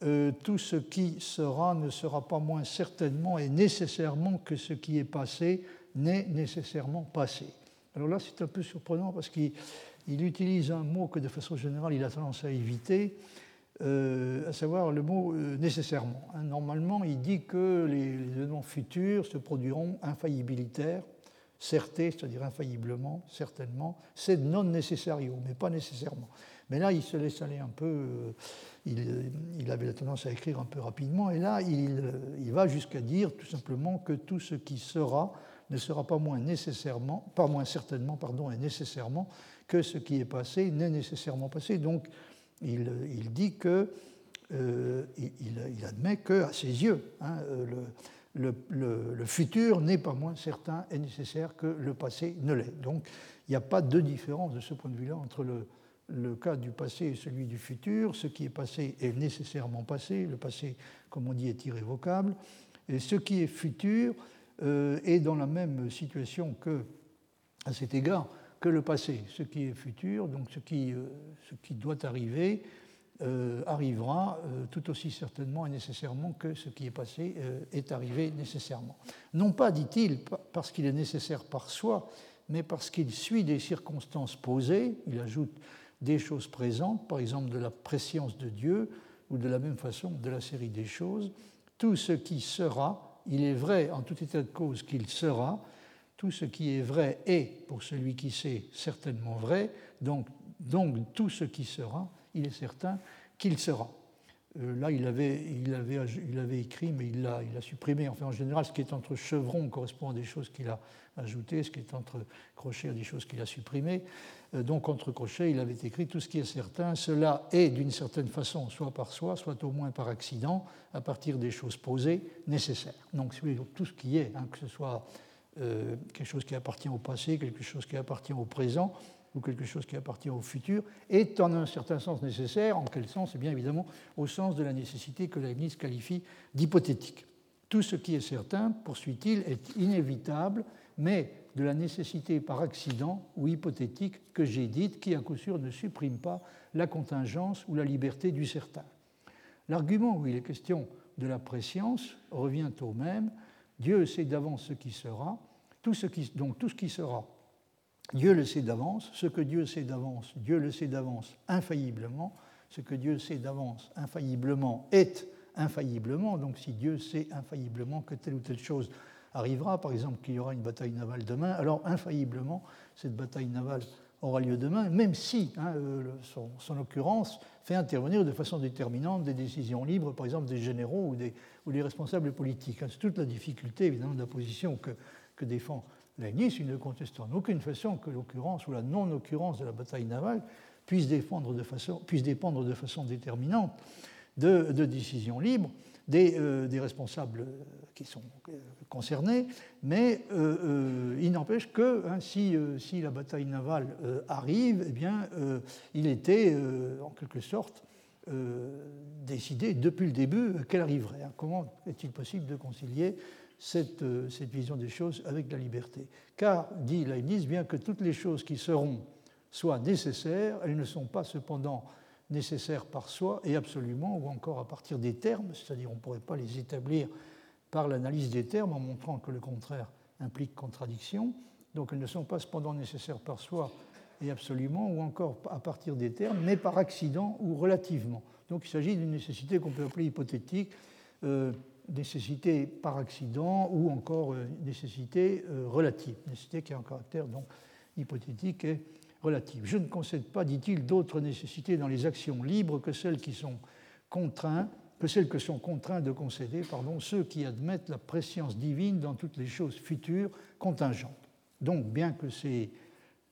euh, tout ce qui sera ne sera pas moins certainement et nécessairement que ce qui est passé n'est nécessairement passé. Alors là, c'est un peu surprenant parce qu'il utilise un mot que de façon générale, il a tendance à éviter, euh, à savoir le mot euh, nécessairement. Hein, normalement, il dit que les, événements futurs se produiront infaillibilitaires, certé, c'est-à-dire infailliblement, certainement, c'est non necessario, mais pas nécessairement. Mais là, il se laisse aller un peu il, avait la tendance à écrire un peu rapidement, et là, il, va jusqu'à dire tout simplement que tout ce qui sera ne sera pas moins nécessairement, pas moins certainement, pardon, et nécessairement que ce qui est passé n'est nécessairement passé. Donc, il, dit que euh, il, admet que, à ses yeux, hein, le, futur n'est pas moins certain et nécessaire que le passé ne l'est. Donc, il n'y a pas de différence de ce point de vue-là entre le, le cas du passé et celui du futur. Ce qui est passé est nécessairement passé. Le passé, comme on dit, est irrévocable. Et ce qui est futur euh, est dans la même situation que, à cet égard, que le passé. Ce qui est futur, donc ce qui, euh, ce qui doit arriver, euh, arrivera tout aussi certainement et nécessairement que ce qui est passé est arrivé nécessairement. Non pas, dit-il, parce qu'il est nécessaire par soi, mais parce qu'il suit des circonstances posées. Il ajoute des choses présentes, par exemple de la préscience de Dieu, ou de la même façon de la série des choses. Tout ce qui sera, il est vrai en tout état de cause qu'il sera, tout ce qui est vrai est, pour celui qui sait, certainement vrai, donc, donc tout ce qui sera, il est certain qu'il sera. Euh, là, il avait, il, avait, il avait écrit, mais il l'a il a supprimé. Enfin, en général, ce qui est entre chevrons correspond à des choses qu'il a ajoutées, ce qui est entre crochets à des choses qu'il a supprimées. Euh, donc, entre crochets, il avait écrit tout ce qui est certain. Cela est, d'une certaine façon, soit par soi, soit au moins par accident, à partir des choses posées, nécessaires. Donc, tout ce qui est, hein, que ce soit euh, quelque chose qui appartient au passé, quelque chose qui appartient au présent, ou quelque chose qui appartient au futur, est en un certain sens nécessaire. En quel sens? Eh bien évidemment au sens de la nécessité que Leibniz qualifie d'hypothétique. Tout ce qui est certain, poursuit-il, est inévitable, mais de la nécessité par accident ou hypothétique que j'ai dite, qui à coup sûr ne supprime pas la contingence ou la liberté du certain. L'argument où il est question de la préscience revient au même. Dieu sait d'avance ce qui sera, tout ce qui, donc tout ce qui sera Dieu le sait d'avance, ce que Dieu sait d'avance, Dieu le sait d'avance infailliblement, ce que Dieu sait d'avance infailliblement est infailliblement, donc si Dieu sait infailliblement que telle ou telle chose arrivera, par exemple qu'il y aura une bataille navale demain, alors infailliblement cette bataille navale aura lieu demain, même si hein, euh, son, occurrence fait intervenir de façon déterminante des décisions libres, par exemple des généraux ou des, ou des responsables politiques. C'est toute la difficulté évidemment de la position que, que défend Leibniz, il ne conteste en aucune façon que l'occurrence ou la non-occurrence de la bataille navale puisse, dépendre de façon, déterminante de, décisions libres des, des, responsables qui sont concernés, mais euh, il n'empêche que hein, si, si, la bataille navale arrive, eh bien, il était en quelque sorte décidé depuis le début qu'elle arriverait. Hein. Comment est-il possible de concilier euh, cette, vision des choses avec la liberté. Car, dit Leibniz, bien que toutes les choses qui seront soient nécessaires, elles ne sont pas cependant nécessaires par soi et absolument, ou encore à partir des termes, c'est-à-dire on ne pourrait pas les établir par l'analyse des termes en montrant que le contraire implique contradiction. Donc elles ne sont pas cependant nécessaires par soi et absolument, ou encore à partir des termes, mais par accident ou relativement. Donc il s'agit d'une nécessité qu'on peut appeler hypothétique. Euh, nécessité par accident ou encore nécessité relative, nécessité qui a un caractère donc hypothétique et relative. Je ne concède pas, dit-il, d'autres nécessités dans les actions libres que celles qui sont contraintes que celles que sont contraints de concéder pardon, ceux qui admettent la préscience divine dans toutes les choses futures contingentes. Donc, bien que ces,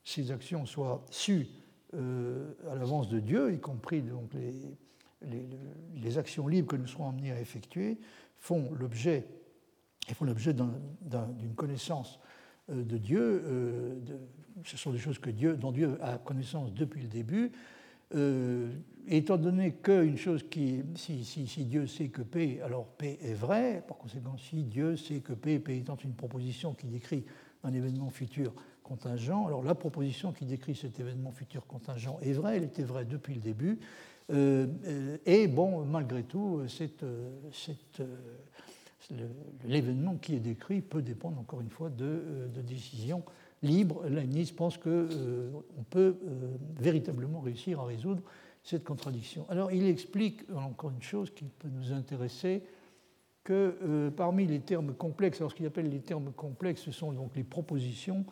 ces actions soient sues euh, à l'avance de Dieu, y compris donc les, les, actions libres que nous serons amenés à effectuer, font l'objet d'une connaissance euh, de Dieu. Euh, ce sont des choses que Dieu, dont Dieu a connaissance depuis le début. étant donné qu'une chose qui, si, si, Dieu sait que P, alors P est vrai, par conséquent, si Dieu sait que P, P étant une proposition qui décrit un événement futur, contingent. Alors la proposition qui décrit cet événement futur contingent est vraie, elle était vraie depuis le début. Euh, euh, et bon, malgré tout, euh, l'événement qui est décrit peut dépendre encore une fois de, décisions libres. Leibniz pense qu'on peut véritablement réussir à résoudre cette contradiction. Alors il explique encore une chose qui peut nous intéresser, que parmi les termes complexes, alors ce qu'il appelle les termes complexes, ce sont donc les propositions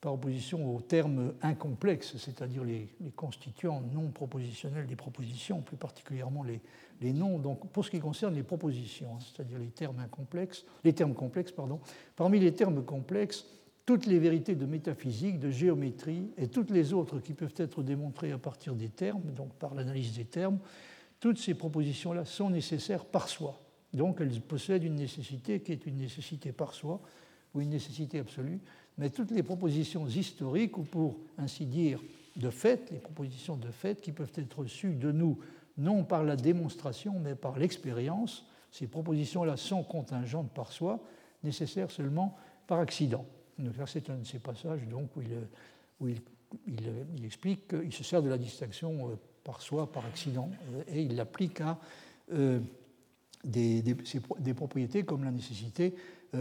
par opposition aux termes incomplexes, c'est-à-dire les, constituants non propositionnels des propositions, plus particulièrement les, noms. Donc, pour ce qui concerne les propositions, hein, c'est-à-dire les termes incomplexes, les termes complexes, pardon, parmi les termes complexes, toutes les vérités de métaphysique, de géométrie et toutes les autres qui peuvent être démontrées à partir des termes, donc par l'analyse des termes, toutes ces propositions-là sont nécessaires par soi. Donc elles possèdent une nécessité qui est une nécessité par soi ou une nécessité absolue, mais toutes les propositions historiques, ou pour ainsi dire de fait, les propositions de fait qui peuvent être reçues de nous non par la démonstration, mais par l'expérience, ces propositions-là sont contingentes par soi, nécessaires seulement par accident. C'est un de ces passages où, il, explique qu'il se sert de la distinction euh, par soi, par accident, euh, et il l'applique à euh, des, propriétés comme la nécessité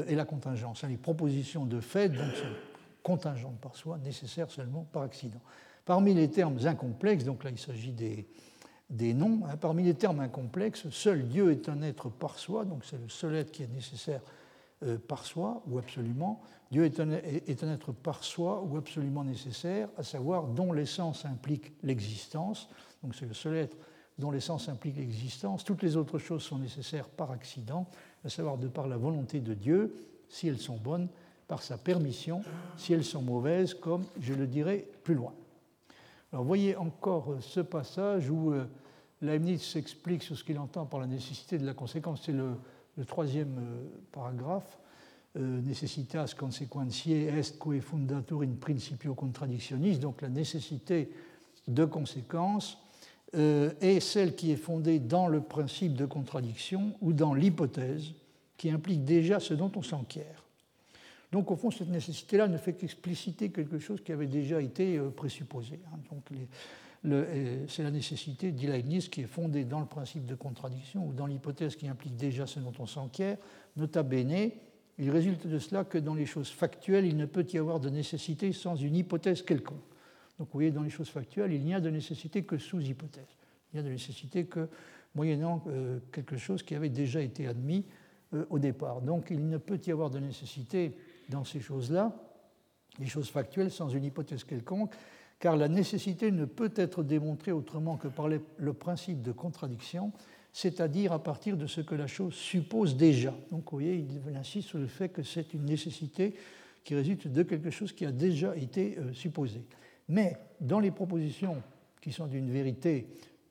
et la contingence. Hein, les propositions de fait donc, sont contingentes par soi, nécessaires seulement par accident. Parmi les termes incomplexes, donc là il s'agit des, des noms, hein, parmi les termes incomplexes, seul Dieu est un être par soi, donc c'est le seul être qui est nécessaire euh, par soi ou absolument. Dieu est un, est un, être par soi ou absolument nécessaire, à savoir dont l'essence implique l'existence, donc c'est le seul être dont l'essence implique l'existence. Toutes les autres choses sont nécessaires par accident, à savoir de par la volonté de Dieu, si elles sont bonnes, par sa permission, si elles sont mauvaises, comme je le dirai plus loin. Alors voyez encore ce passage où euh, Leibniz s'explique sur ce qu'il entend par la nécessité de la conséquence. C'est le, troisième euh, paragraphe. Euh, necessitas consequentiae est quae fundatur in principio contradictionis, donc la nécessité de conséquence euh, est celle qui est fondée dans le principe de contradiction ou dans l'hypothèse qui implique déjà ce dont on s'enquiert. Donc au fond, cette nécessité-là ne fait qu'expliciter quelque chose qui avait déjà été euh, présupposé. Hein. Donc euh, c'est la nécessité, dit Leibniz, qui est fondée dans le principe de contradiction ou dans l'hypothèse qui implique déjà ce dont on s'enquiert. Nota bene, il résulte de cela que dans les choses factuelles, il ne peut y avoir de nécessité sans une hypothèse quelconque. Donc vous voyez, dans les choses factuelles, il n'y a de nécessité que sous hypothèse. Il n'y a de nécessité que moyennant euh, quelque chose qui avait déjà été admis euh, au départ. Donc il ne peut y avoir de nécessité dans ces choses-là, les choses factuelles, sans une hypothèse quelconque, car la nécessité ne peut être démontrée autrement que par le principe de contradiction, c'est-à-dire à partir de ce que la chose suppose déjà. Donc vous voyez, il insiste sur le fait que c'est une nécessité qui résulte de quelque chose qui a déjà été euh, supposé. Mais dans les propositions qui sont d'une vérité,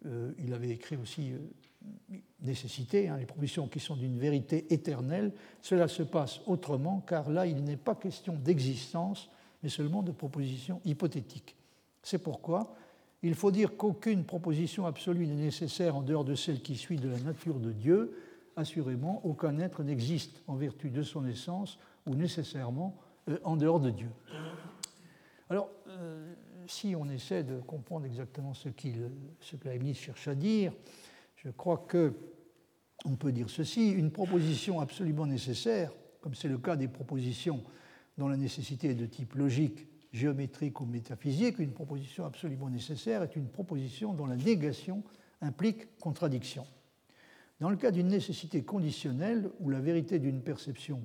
euh, il avait écrit aussi euh, nécessité, hein, les propositions qui sont d'une vérité éternelle, cela se passe autrement, car là, il n'est pas question d'existence, mais seulement de propositions hypothétiques. C'est pourquoi il faut dire qu'aucune proposition absolue n'est nécessaire en dehors de celle qui suit de la nature de Dieu. Assurément, aucun être n'existe en vertu de son essence ou nécessairement euh, en dehors de Dieu. Alors, si on essaie de comprendre exactement ce, ce que Leibniz cherche à dire, je crois que on peut dire ceci une proposition absolument nécessaire, comme c'est le cas des propositions dont la nécessité est de type logique, géométrique ou métaphysique, une proposition absolument nécessaire est une proposition dont la négation implique contradiction. Dans le cas d'une nécessité conditionnelle où la vérité d'une perception,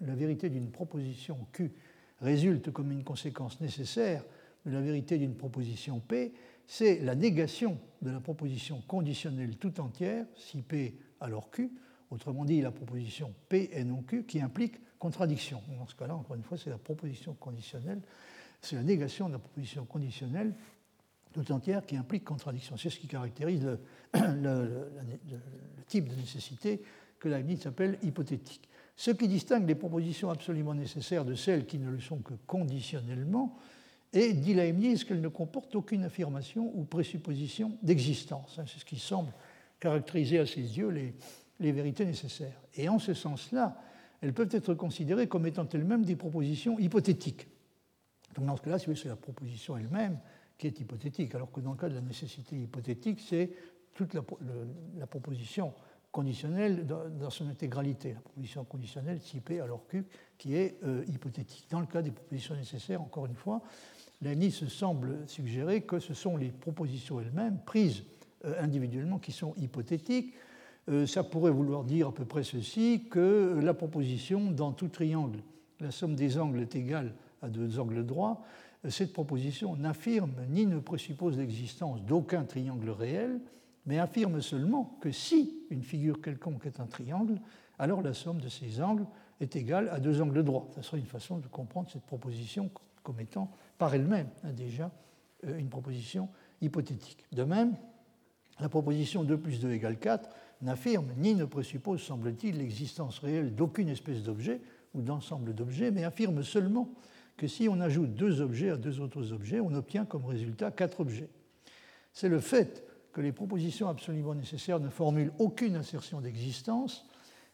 la vérité d'une proposition Q résulte comme une conséquence nécessaire de la vérité d'une proposition P, c'est la négation de la proposition conditionnelle tout entière, si P alors Q, autrement dit la proposition P et non Q, qui implique contradiction. Dans ce cas-là, encore une fois, c'est la proposition conditionnelle, c'est la négation de la proposition conditionnelle tout entière qui implique contradiction. C'est ce qui caractérise le, type de nécessité que Leibniz appelle hypothétique. Ce qui distingue les propositions absolument nécessaires de celles qui ne le sont que conditionnellement, et dit Leibniz qu'elles ne comportent aucune affirmation ou présupposition d'existence. Hein, c'est ce qui semble caractériser à ses yeux les, les vérités nécessaires. Et en ce sens-là, elles peuvent être considérées comme étant elles-mêmes des propositions hypothétiques. Donc dans ce cas-là, c'est la proposition elle-même qui est hypothétique, alors que dans le cas de la nécessité hypothétique, c'est toute la, la, proposition conditionnelle dans, son intégralité, la proposition conditionnelle P alors Q, qui est euh, hypothétique. Dans le cas des propositions nécessaires, encore une fois, se semble suggérer que ce sont les propositions elles-mêmes, prises euh, individuellement, qui sont hypothétiques. Euh, ça pourrait vouloir dire à peu près ceci, que la proposition, dans tout triangle, la somme des angles est égale à deux angles droits, cette proposition n'affirme ni ne présuppose l'existence d'aucun triangle réel, mais affirme seulement que si une figure quelconque est un triangle, alors la somme de ces angles est égale à deux angles droits. Ce serait une façon de comprendre cette proposition comme étant par elle-même hein, déjà euh, une proposition hypothétique. De même, la proposition 2 plus 2 égale 4 n'affirme ni ne présuppose, semble-t-il, l'existence réelle d'aucune espèce d'objet ou d'ensemble d'objets, mais affirme seulement que si on ajoute deux objets à deux autres objets, on obtient comme résultat quatre objets. C'est le fait que les propositions absolument nécessaires ne formulent aucune assertion d'existence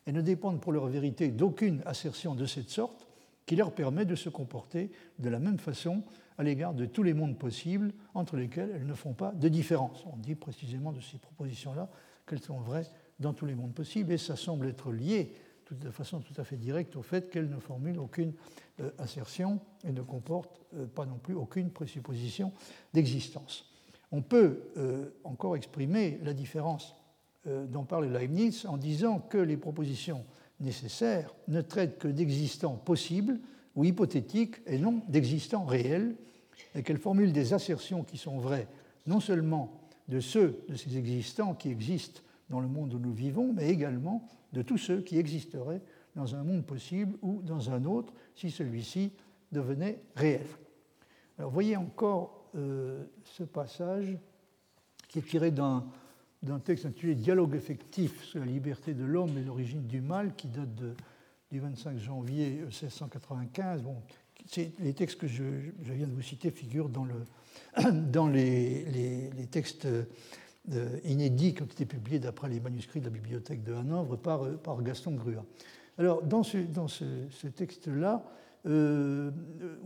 et ne dépendent pour leur vérité d'aucune assertion de cette sorte qui leur permet de se comporter de la même façon à l'égard de tous les mondes possibles entre lesquels elles ne font pas de différence. On dit précisément de ces propositions-là qu'elles sont vraies dans tous les mondes possibles et ça semble être lié de façon tout à fait directe au fait qu'elles ne formulent aucune euh, assertion et ne comportent euh, pas non plus aucune présupposition d'existence. On peut euh, encore exprimer la différence dont parle Leibniz en disant que les propositions nécessaires ne traitent que d'existants possibles ou hypothétiques et non d'existants réels, et qu'elles formulent des assertions qui sont vraies non seulement de ceux de ces existants qui existent dans le monde où nous vivons, mais également de tous ceux qui existeraient dans un monde possible ou dans un autre si celui-ci devenait réel. Alors voyez encore euh, ce passage qui est tiré d'un, texte intitulé Dialogue effectif sur la liberté de l'homme et l'origine du mal, qui date du 25 janvier 1695. Bon, les textes que je, viens de vous citer figurent dans, le, dans les, textes euh, inédits qui ont été publiés d'après les manuscrits de la bibliothèque de Hanovre par, euh, Gaston Grua. Alors, dans ce, texte-là, euh,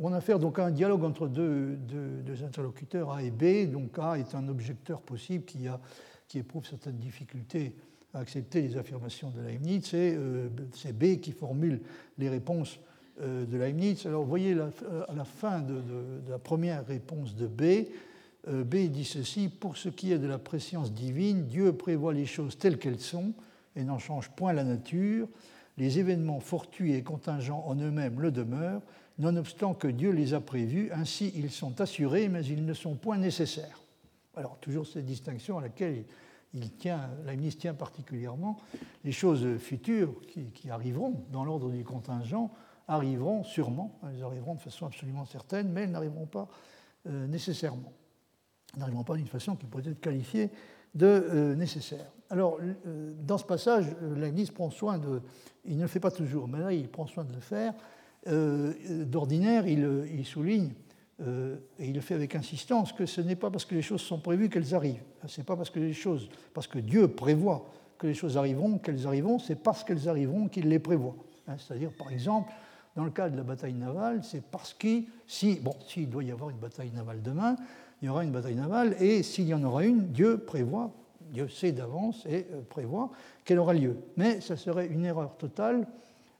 on a affaire donc à un dialogue entre deux, deux, interlocuteurs, A et B. Donc A est un objecteur possible qui, a, qui éprouve certaines difficultés à accepter les affirmations de Leibniz. C'est c'est B qui formule les réponses de Leibniz. Alors vous voyez à la fin de, de, la première réponse de B, euh, B dit ceci, pour ce qui est de la préscience divine, Dieu prévoit les choses telles qu'elles sont et n'en change point la nature. Les événements fortuits et contingents en eux-mêmes le demeurent, nonobstant que Dieu les a prévus, ainsi ils sont assurés, mais ils ne sont point nécessaires. Alors, toujours cette distinction à laquelle il tient, tient particulièrement, les choses futures qui, arriveront dans l'ordre du contingent arriveront sûrement, elles arriveront de façon absolument certaine, mais elles n'arriveront pas euh, nécessairement. N'arrivons pas d'une façon qui pourrait être qualifiée de euh, nécessaire. Alors, euh, dans ce passage, euh, Leibniz prend soin de. Il ne le fait pas toujours, mais là, il prend soin de le faire. D'ordinaire, il, souligne, et il le fait avec insistance, que ce n'est pas parce que les choses sont prévues qu'elles arrivent. Ce n'est pas parce que les choses, parce que Dieu prévoit que les choses arriveront qu'elles arriveront, c'est parce qu'elles arriveront qu'il les prévoit. Hein, c'est-à-dire, par exemple, dans le cas de la bataille navale, c'est parce que si, bon, s'il doit y avoir une bataille navale demain, il y aura une bataille navale, et s'il y en aura une, Dieu prévoit, Dieu sait d'avance et euh, prévoit qu'elle aura lieu. Mais ça serait une erreur totale,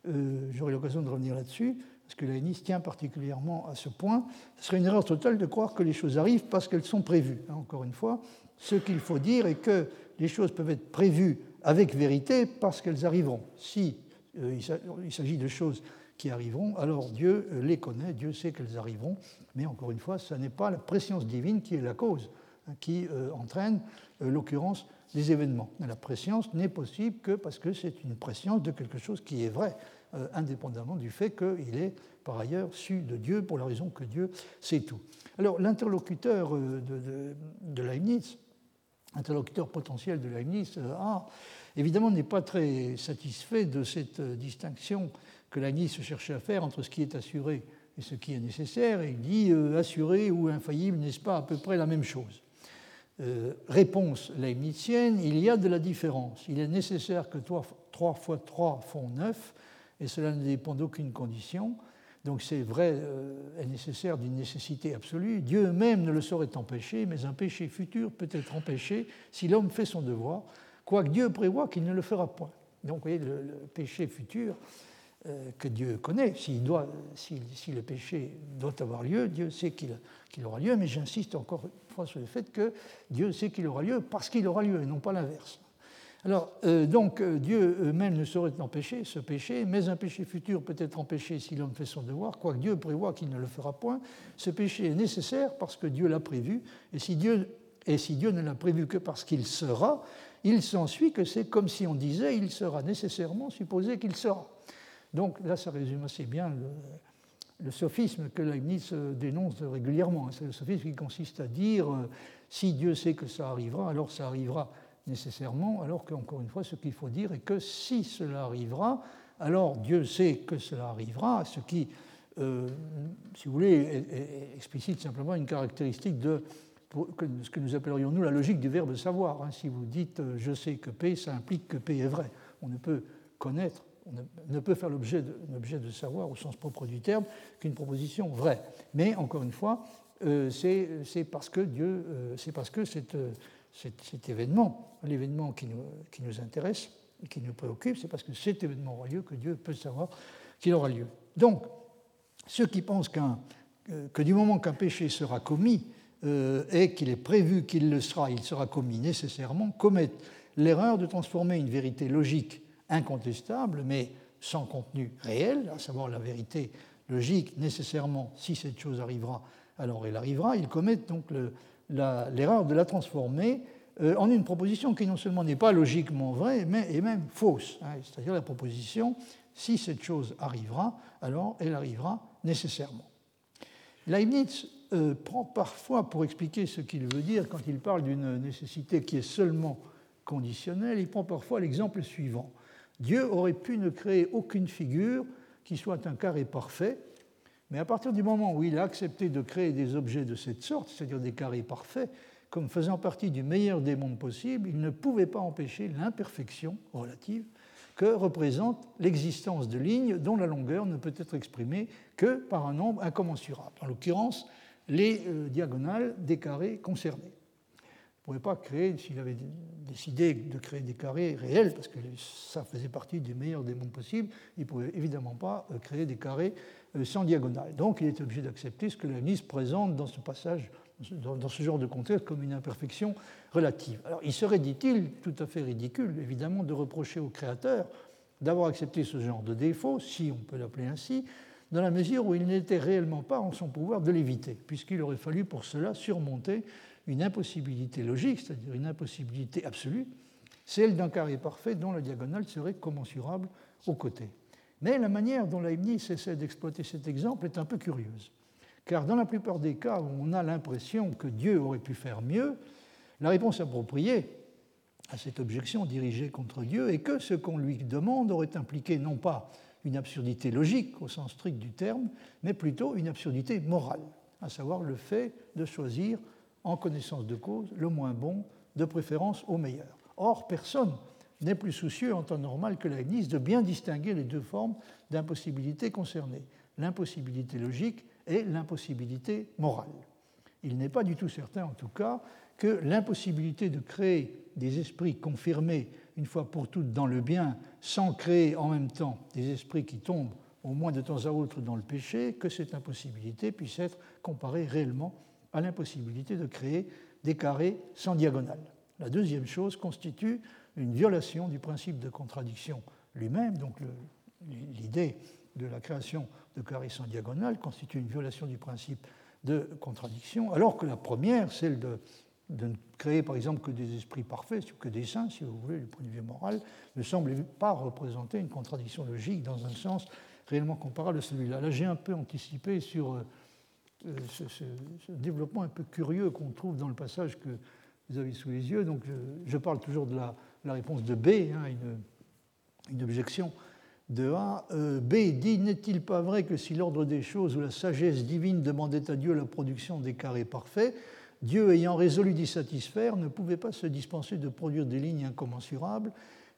euh, j'aurai l'occasion de revenir là-dessus, parce que l'ANIS tient particulièrement à ce point, ce serait une erreur totale de croire que les choses arrivent parce qu'elles sont prévues. Hein, encore une fois, ce qu'il faut dire est que les choses peuvent être prévues avec vérité parce qu'elles arriveront. Si il s'agit de choses qui arriveront, alors Dieu les connaît, Dieu sait qu'elles arriveront, mais encore une fois, ce n'est pas la préscience divine qui est la cause, hein, qui entraîne l'occurrence des événements. La préscience n'est possible que parce que c'est une préscience de quelque chose qui est vrai, euh, indépendamment du fait qu'il est par ailleurs su de Dieu pour la raison que Dieu sait tout. Alors l'interlocuteur euh, de, Leibniz, interlocuteur potentiel de Leibniz, euh, a, évidemment n'est pas très satisfait de cette distinction que Leibniz cherchait à faire entre ce qui est assuré et ce qui est nécessaire, et il dit assuré ou infaillible, n'est-ce pas à peu près la même chose euh, réponse leibnizienne, il y a de la différence. Il est nécessaire que 3 fois 3 font 9, et cela ne dépend d'aucune condition. Donc c'est vrai, euh, est nécessaire d'une nécessité absolue. Dieu même ne le saurait empêcher, mais un péché futur peut être empêché si l'homme fait son devoir, quoique Dieu prévoit qu'il ne le fera point. Donc vous voyez, le péché futur euh, que Dieu connaît. Si, le péché doit avoir lieu, Dieu sait qu'il aura lieu, mais j'insiste encore une fois sur le fait que Dieu sait qu'il aura lieu parce qu'il aura lieu et non pas l'inverse. Alors, euh, donc, euh, Dieu même ne saurait empêcher ce péché, mais un péché futur peut être empêché si l'homme fait son devoir, quoique Dieu prévoit qu'il ne le fera point. Ce péché est nécessaire parce que Dieu l'a prévu, et si Dieu, et si Dieu ne l'a prévu que parce qu'il sera, il s'ensuit que c'est comme si on disait il sera nécessairement supposé qu'il sera. Donc là, ça résume assez bien le, sophisme que Leibniz euh, dénonce régulièrement. C'est le sophisme qui consiste à dire euh, si Dieu sait que ça arrivera, alors ça arrivera nécessairement, alors qu'encore une fois, ce qu'il faut dire est que si cela arrivera, alors Dieu sait que cela arrivera, ce qui, euh, si vous voulez, explicite simplement une caractéristique de ce que nous appellerions nous la logique du verbe savoir. Hein. Si vous dites je sais que P, ça implique que P est vrai. On ne peut connaître ne peut faire l'objet de, savoir au sens propre du terme qu'une proposition vraie. Mais encore une fois, euh, c'est parce que Dieu, euh, c'est parce que euh, cet, événement, l'événement qui nous, qui nous, intéresse et qui nous préoccupe, c'est parce que cet événement aura lieu que Dieu peut savoir qu'il aura lieu. Donc, ceux qui pensent que du moment qu'un péché sera commis et qu'il est prévu qu'il le sera, il sera commis nécessairement, commettent l'erreur de transformer une vérité logique incontestable, mais sans contenu réel, à savoir la vérité logique, nécessairement, si cette chose arrivera, alors elle arrivera. Ils commettent donc l'erreur de la transformer euh, en une proposition qui non seulement n'est pas logiquement vraie, mais est même fausse. Hein. C'est-à-dire la proposition, si cette chose arrivera, alors elle arrivera nécessairement. Leibniz euh, prend parfois, pour expliquer ce qu'il veut dire, quand il parle d'une nécessité qui est seulement conditionnelle, il prend parfois l'exemple suivant. Dieu aurait pu ne créer aucune figure qui soit un carré parfait, mais à partir du moment où il a accepté de créer des objets de cette sorte, c'est-à-dire des carrés parfaits, comme faisant partie du meilleur des mondes possibles, il ne pouvait pas empêcher l'imperfection relative que représente l'existence de lignes dont la longueur ne peut être exprimée que par un nombre incommensurable, en l'occurrence les euh, diagonales des carrés concernés ne pouvait pas créer, s'il avait décidé de créer des carrés réels, parce que ça faisait partie des mondes possibles, il ne pouvait évidemment pas euh, créer des carrés euh, sans diagonale. Donc il est obligé d'accepter ce que la présente dans ce passage, dans ce genre de contexte, comme une imperfection relative. Alors il serait, dit-il, tout à fait ridicule, évidemment, de reprocher au créateur d'avoir accepté ce genre de défaut, si on peut l'appeler ainsi, dans la mesure où il n'était réellement pas en son pouvoir de l'éviter, puisqu'il aurait fallu pour cela surmonter une impossibilité logique, c'est-à-dire une impossibilité absolue, celle d'un carré parfait dont la diagonale serait commensurable aux côtés. Mais la manière dont Leibniz essaie d'exploiter cet exemple est un peu curieuse, car dans la plupart des cas où on a l'impression que Dieu aurait pu faire mieux, la réponse appropriée à cette objection dirigée contre Dieu est que ce qu'on lui demande aurait impliqué non pas une absurdité logique au sens strict du terme, mais plutôt une absurdité morale, à savoir le fait de choisir en connaissance de cause, le moins bon, de préférence au meilleur. Or, personne n'est plus soucieux en temps normal que Leibniz de bien distinguer les deux formes d'impossibilité concernées, l'impossibilité logique et l'impossibilité morale. Il n'est pas du tout certain, en tout cas, que l'impossibilité de créer des esprits confirmés une fois pour toutes dans le bien, sans créer en même temps des esprits qui tombent au moins de temps à autre dans le péché, que cette impossibilité puisse être comparée réellement à l'impossibilité de créer des carrés sans diagonale. La deuxième chose constitue une violation du principe de contradiction lui-même. Donc l'idée de la création de carrés sans diagonale constitue une violation du principe de contradiction, alors que la première, celle de, ne créer par exemple que des esprits parfaits, que des saints, si vous voulez, du point de vue moral, ne semble pas représenter une contradiction logique dans un sens réellement comparable à celui-là. Là, j'ai un peu anticipé sur euh, euh, ce, développement un peu curieux qu'on trouve dans le passage que vous avez sous les yeux. Donc, je, parle toujours de la, réponse de B, hein, une, une, objection de A. Euh, B dit N'est-il pas vrai que si l'ordre des choses ou la sagesse divine demandait à Dieu la production des carrés parfaits, Dieu ayant résolu d'y satisfaire ne pouvait pas se dispenser de produire des lignes incommensurables,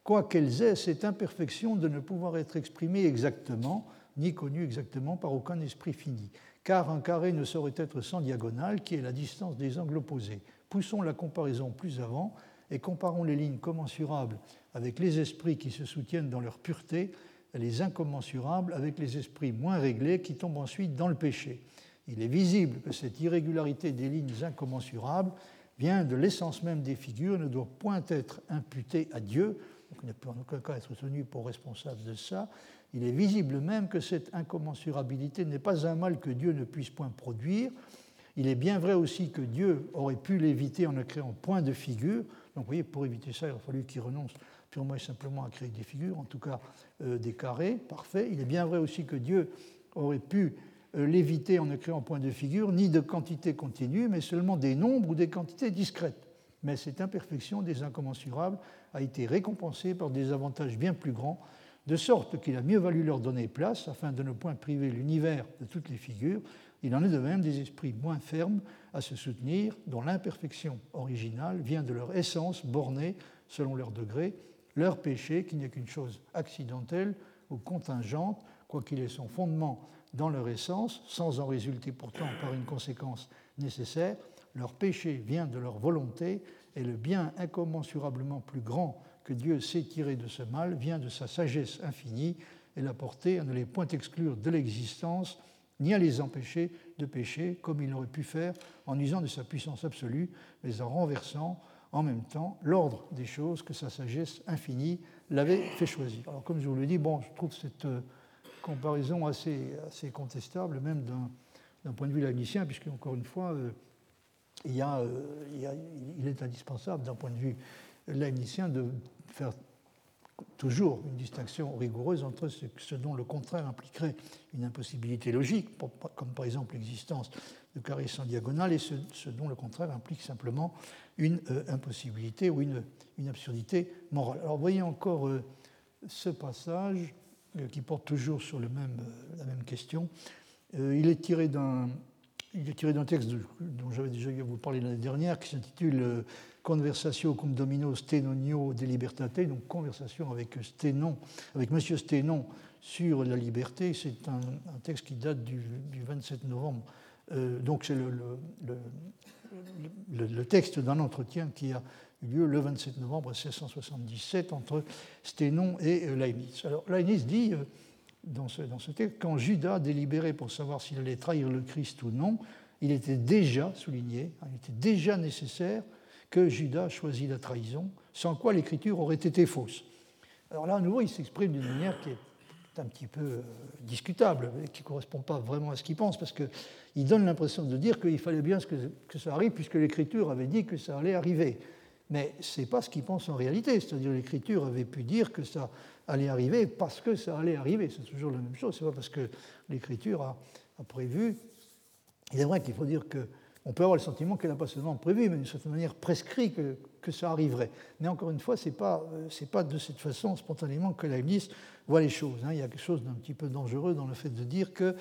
quoiqu'elles aient cette imperfection de ne pouvoir être exprimées exactement, ni connues exactement par aucun esprit fini. Car un carré ne saurait être sans diagonale, qui est la distance des angles opposés. Poussons la comparaison plus avant et comparons les lignes commensurables avec les esprits qui se soutiennent dans leur pureté, et les incommensurables avec les esprits moins réglés qui tombent ensuite dans le péché il est visible que cette irrégularité des lignes incommensurables vient de l'essence même des figures, ne doit point être imputée à Dieu, donc ne peut en aucun cas être tenu pour responsable de ça. Il est visible même que cette incommensurabilité n'est pas un mal que Dieu ne puisse point produire. Il est bien vrai aussi que Dieu aurait pu l'éviter en ne créant point de figure. Donc vous voyez, pour éviter ça, il a fallu qu'il renonce purement et simplement à créer des figures, en tout cas euh, des carrés, parfait. Il est bien vrai aussi que Dieu aurait pu euh, l'éviter en ne créant point de figure, ni de quantité continue, mais seulement des nombres ou des quantités discrètes. Mais cette imperfection des incommensurables a été récompensée par des avantages bien plus grands, de sorte qu'il a mieux valu leur donner place afin de ne point priver l'univers de toutes les figures. Il en est de même des esprits moins fermes à se soutenir, dont l'imperfection originale vient de leur essence bornée selon leur degré, leur péché, qui n'est qu'une chose accidentelle ou contingente, quoiqu'il ait son fondement dans leur essence, sans en résulter pourtant par une conséquence nécessaire, leur péché vient de leur volonté et le bien incommensurablement plus grand que Dieu sait tirer de ce mal vient de sa sagesse infinie et la porter à ne les point exclure de l'existence ni à les empêcher de pécher comme il aurait pu faire en usant de sa puissance absolue, mais en renversant en même temps l'ordre des choses que sa sagesse infinie l'avait fait choisir. Alors comme je vous le dis, bon, je trouve cette euh, comparaison assez, contestable, même d'un point de vue laïnicien, puisque, encore une fois, euh, euh, il, est indispensable, d'un point de vue laïnicien, de faire toujours une distinction rigoureuse entre ce, dont le contraire impliquerait une impossibilité logique, comme par exemple l'existence de carrés sans diagonale, et ce, dont le contraire implique simplement une euh, impossibilité ou une, absurdité morale. Alors voyez encore ce passage euh, qui porte toujours sur le même, euh, la même question. Euh, il est tiré d'un il est tiré d'un texte dont j'avais déjà vous parler l'année dernière, qui s'intitule Conversatio cum Domino Stenonio de Libertate, donc conversation avec Stenon, avec Monsieur Stenon sur la liberté. C'est un, texte qui date du, 27 novembre. donc c'est le, texte d'un entretien qui a lieu le 27 novembre 1677 entre Sténon et euh, Leibniz. Alors Leibniz dit euh, dans ce, dans ce texte, quand Judas délibérait pour savoir s'il allait trahir le Christ ou non, il était déjà souligné, hein, il était déjà nécessaire que Judas choisisse la trahison, sans quoi l'écriture aurait été fausse. Alors là, à nouveau, il s'exprime d'une manière qui est un petit peu euh, discutable, qui ne correspond pas vraiment à ce qu'il pense, parce qu'il donne l'impression de dire qu'il fallait bien que, que ça arrive, puisque l'écriture avait dit que ça allait arriver. Mais ce n'est pas ce qu'il pense en réalité. C'est-à-dire l'Écriture avait pu dire que ça allait arriver parce que ça allait arriver. C'est toujours la même chose. Ce n'est pas parce que l'Écriture a, prévu. Il est vrai qu'il faut dire qu'on peut avoir le sentiment qu'elle n'a pas seulement prévu, mais d'une certaine manière prescrit que, ça arriverait. Mais encore une fois, ce n'est pas, pas de cette façon spontanément que Leibniz voit les choses. Hein. Il y a quelque chose d'un petit peu dangereux dans le fait de dire qu'il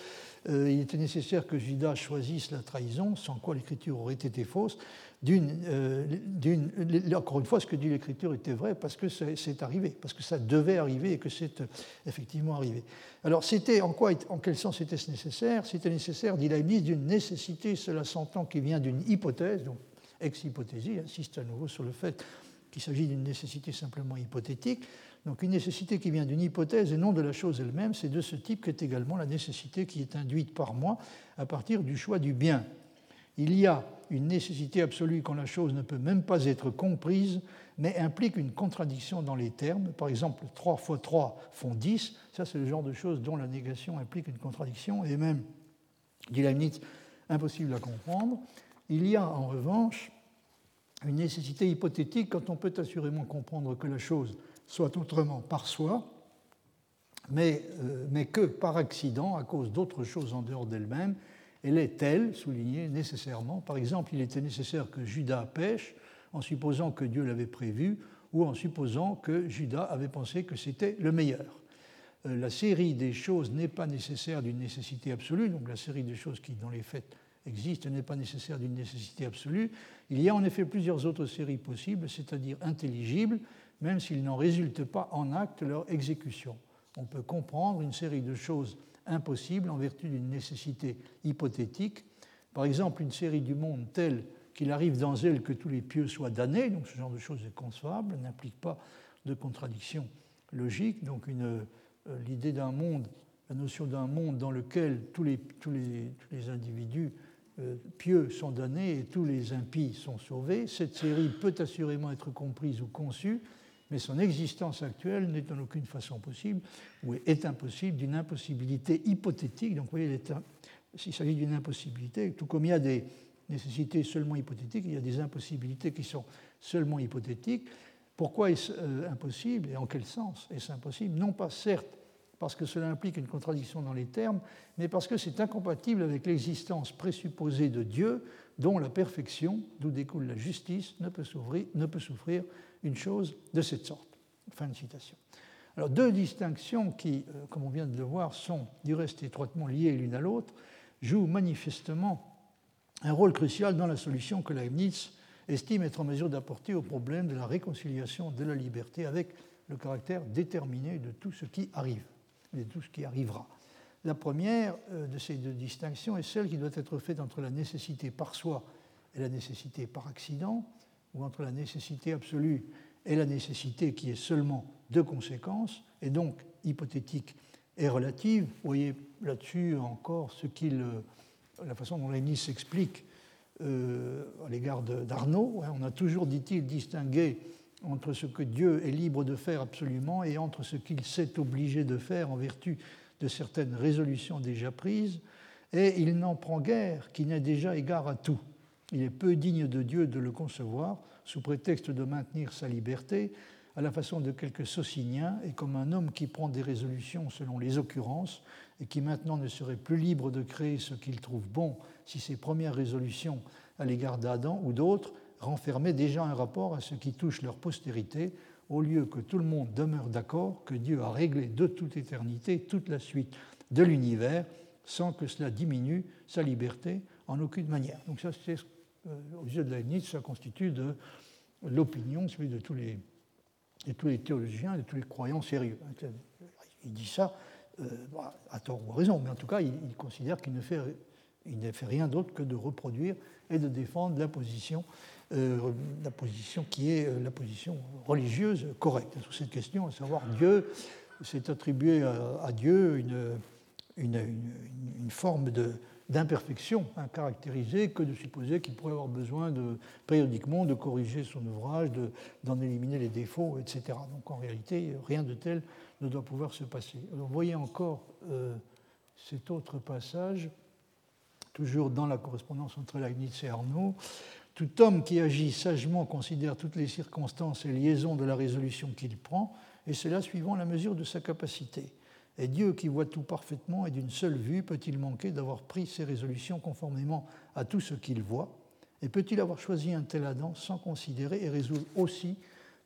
euh, était nécessaire que Judas choisisse la trahison, sans quoi l'écriture aurait été fausse. Euh, encore une fois, ce que dit l'écriture était vrai parce que c'est arrivé, parce que ça devait arriver et que c'est euh, effectivement arrivé. Alors, c'était en quoi, en quel sens était-ce nécessaire? C'était nécessaire, dit Leibniz, d'une nécessité, cela s'entend, qui vient d'une hypothèse, donc ex-hypothésie, insiste à nouveau sur le fait qu'il s'agit d'une nécessité simplement hypothétique. Donc une nécessité qui vient d'une hypothèse et non de la chose elle-même, c'est de ce type qu'est également la nécessité qui est induite par moi à partir du choix du bien. Il y a une nécessité absolue quand la chose ne peut même pas être comprise, mais implique une contradiction dans les termes. Par exemple, 3 fois 3 font 10. Ça, c'est le genre de choses dont la négation implique une contradiction et même, dit Leibniz, impossible à comprendre. Il y a en revanche une nécessité hypothétique quand on peut assurément comprendre que la chose soit autrement par soi, mais, euh, mais que par accident, à cause d'autres choses en dehors d'elle-même, elle est telle, soulignée nécessairement. Par exemple, il était nécessaire que Judas pêche en supposant que Dieu l'avait prévu ou en supposant que Judas avait pensé que c'était le meilleur. Euh, la série des choses n'est pas nécessaire d'une nécessité absolue, donc la série des choses qui, dans les faits, existent n'est pas nécessaire d'une nécessité absolue. Il y a en effet plusieurs autres séries possibles, c'est-à-dire intelligibles, même s'il n'en résulte pas en acte leur exécution. On peut comprendre une série de choses impossibles en vertu d'une nécessité hypothétique. Par exemple, une série du monde telle qu'il arrive dans elle que tous les pieux soient damnés, donc ce genre de choses est concevable, n'implique pas de contradiction logique. Donc euh, l'idée d'un monde, la notion d'un monde dans lequel tous les, tous les, tous les individus euh, pieux sont damnés et tous les impies sont sauvés, cette série peut assurément être comprise ou conçue mais son existence actuelle n'est en aucune façon possible, ou est impossible, d'une impossibilité hypothétique. Donc, vous voyez, s'il s'agit d'une impossibilité, tout comme il y a des nécessités seulement hypothétiques, il y a des impossibilités qui sont seulement hypothétiques. Pourquoi est-ce euh, impossible et en quel sens est-ce impossible? Non pas certes parce que cela implique une contradiction dans les termes, mais parce que c'est incompatible avec l'existence présupposée de Dieu, dont la perfection, d'où découle la justice, ne peut, ne peut souffrir une chose de cette sorte. Fin de citation. Alors deux distinctions qui, euh, comme on vient de le voir, sont du reste étroitement liées l'une à l'autre, jouent manifestement un rôle crucial dans la solution que Leibniz estime être en mesure d'apporter au problème de la réconciliation de la liberté avec le caractère déterminé de tout ce qui arrive, de tout ce qui arrivera. La première euh, de ces deux distinctions est celle qui doit être faite entre la nécessité par soi et la nécessité par accident, ou entre la nécessité absolue et la nécessité qui est seulement de conséquence, et donc hypothétique et relative. Vous voyez là-dessus encore ce qu'il, la façon dont Lénis s'explique euh, à l'égard d'Arnaud. On a toujours, dit-il, distingué entre ce que Dieu est libre de faire absolument et entre ce qu'il s'est obligé de faire en vertu de certaines résolutions déjà prises, et il n'en prend guère qui n'est déjà égard à tout. Il est peu digne de Dieu de le concevoir sous prétexte de maintenir sa liberté, à la façon de quelques sociniens et comme un homme qui prend des résolutions selon les occurrences et qui maintenant ne serait plus libre de créer ce qu'il trouve bon si ses premières résolutions à l'égard d'Adam ou d'autres renfermaient déjà un rapport à ce qui touche leur postérité, au lieu que tout le monde demeure d'accord que Dieu a réglé de toute éternité toute la suite de l'univers sans que cela diminue sa liberté en aucune manière. Donc ça, c'est euh, aux yeux de Leibniz, ça constitue l'opinion celui de tous les, de tous théologiens de tous les croyants sérieux. Il dit ça euh, à tort ou à raison, mais en tout cas, il, considère qu'il ne fait, rien d'autre que de reproduire et de défendre la position, euh, la position qui est la position religieuse correcte sur cette question, à savoir Dieu, c'est attribué à, Dieu une forme de, d'imperfection incaractérisée que de supposer qu'il pourrait avoir besoin périodiquement de corriger son ouvrage, d'en éliminer les défauts, etc. Donc en réalité, rien de tel ne doit pouvoir se passer. Alors, voyez encore euh, cet autre passage, toujours dans la correspondance entre Leibniz et Arnaud. Tout homme qui agit sagement considère toutes les circonstances et liaisons de la résolution qu'il prend, et cela suivant la mesure de sa capacité. Et Dieu qui voit tout parfaitement et d'une seule vue peut-il manquer d'avoir pris ses résolutions conformément à tout ce qu'il voit Et peut-il avoir choisi un tel Adam sans considérer et résoudre aussi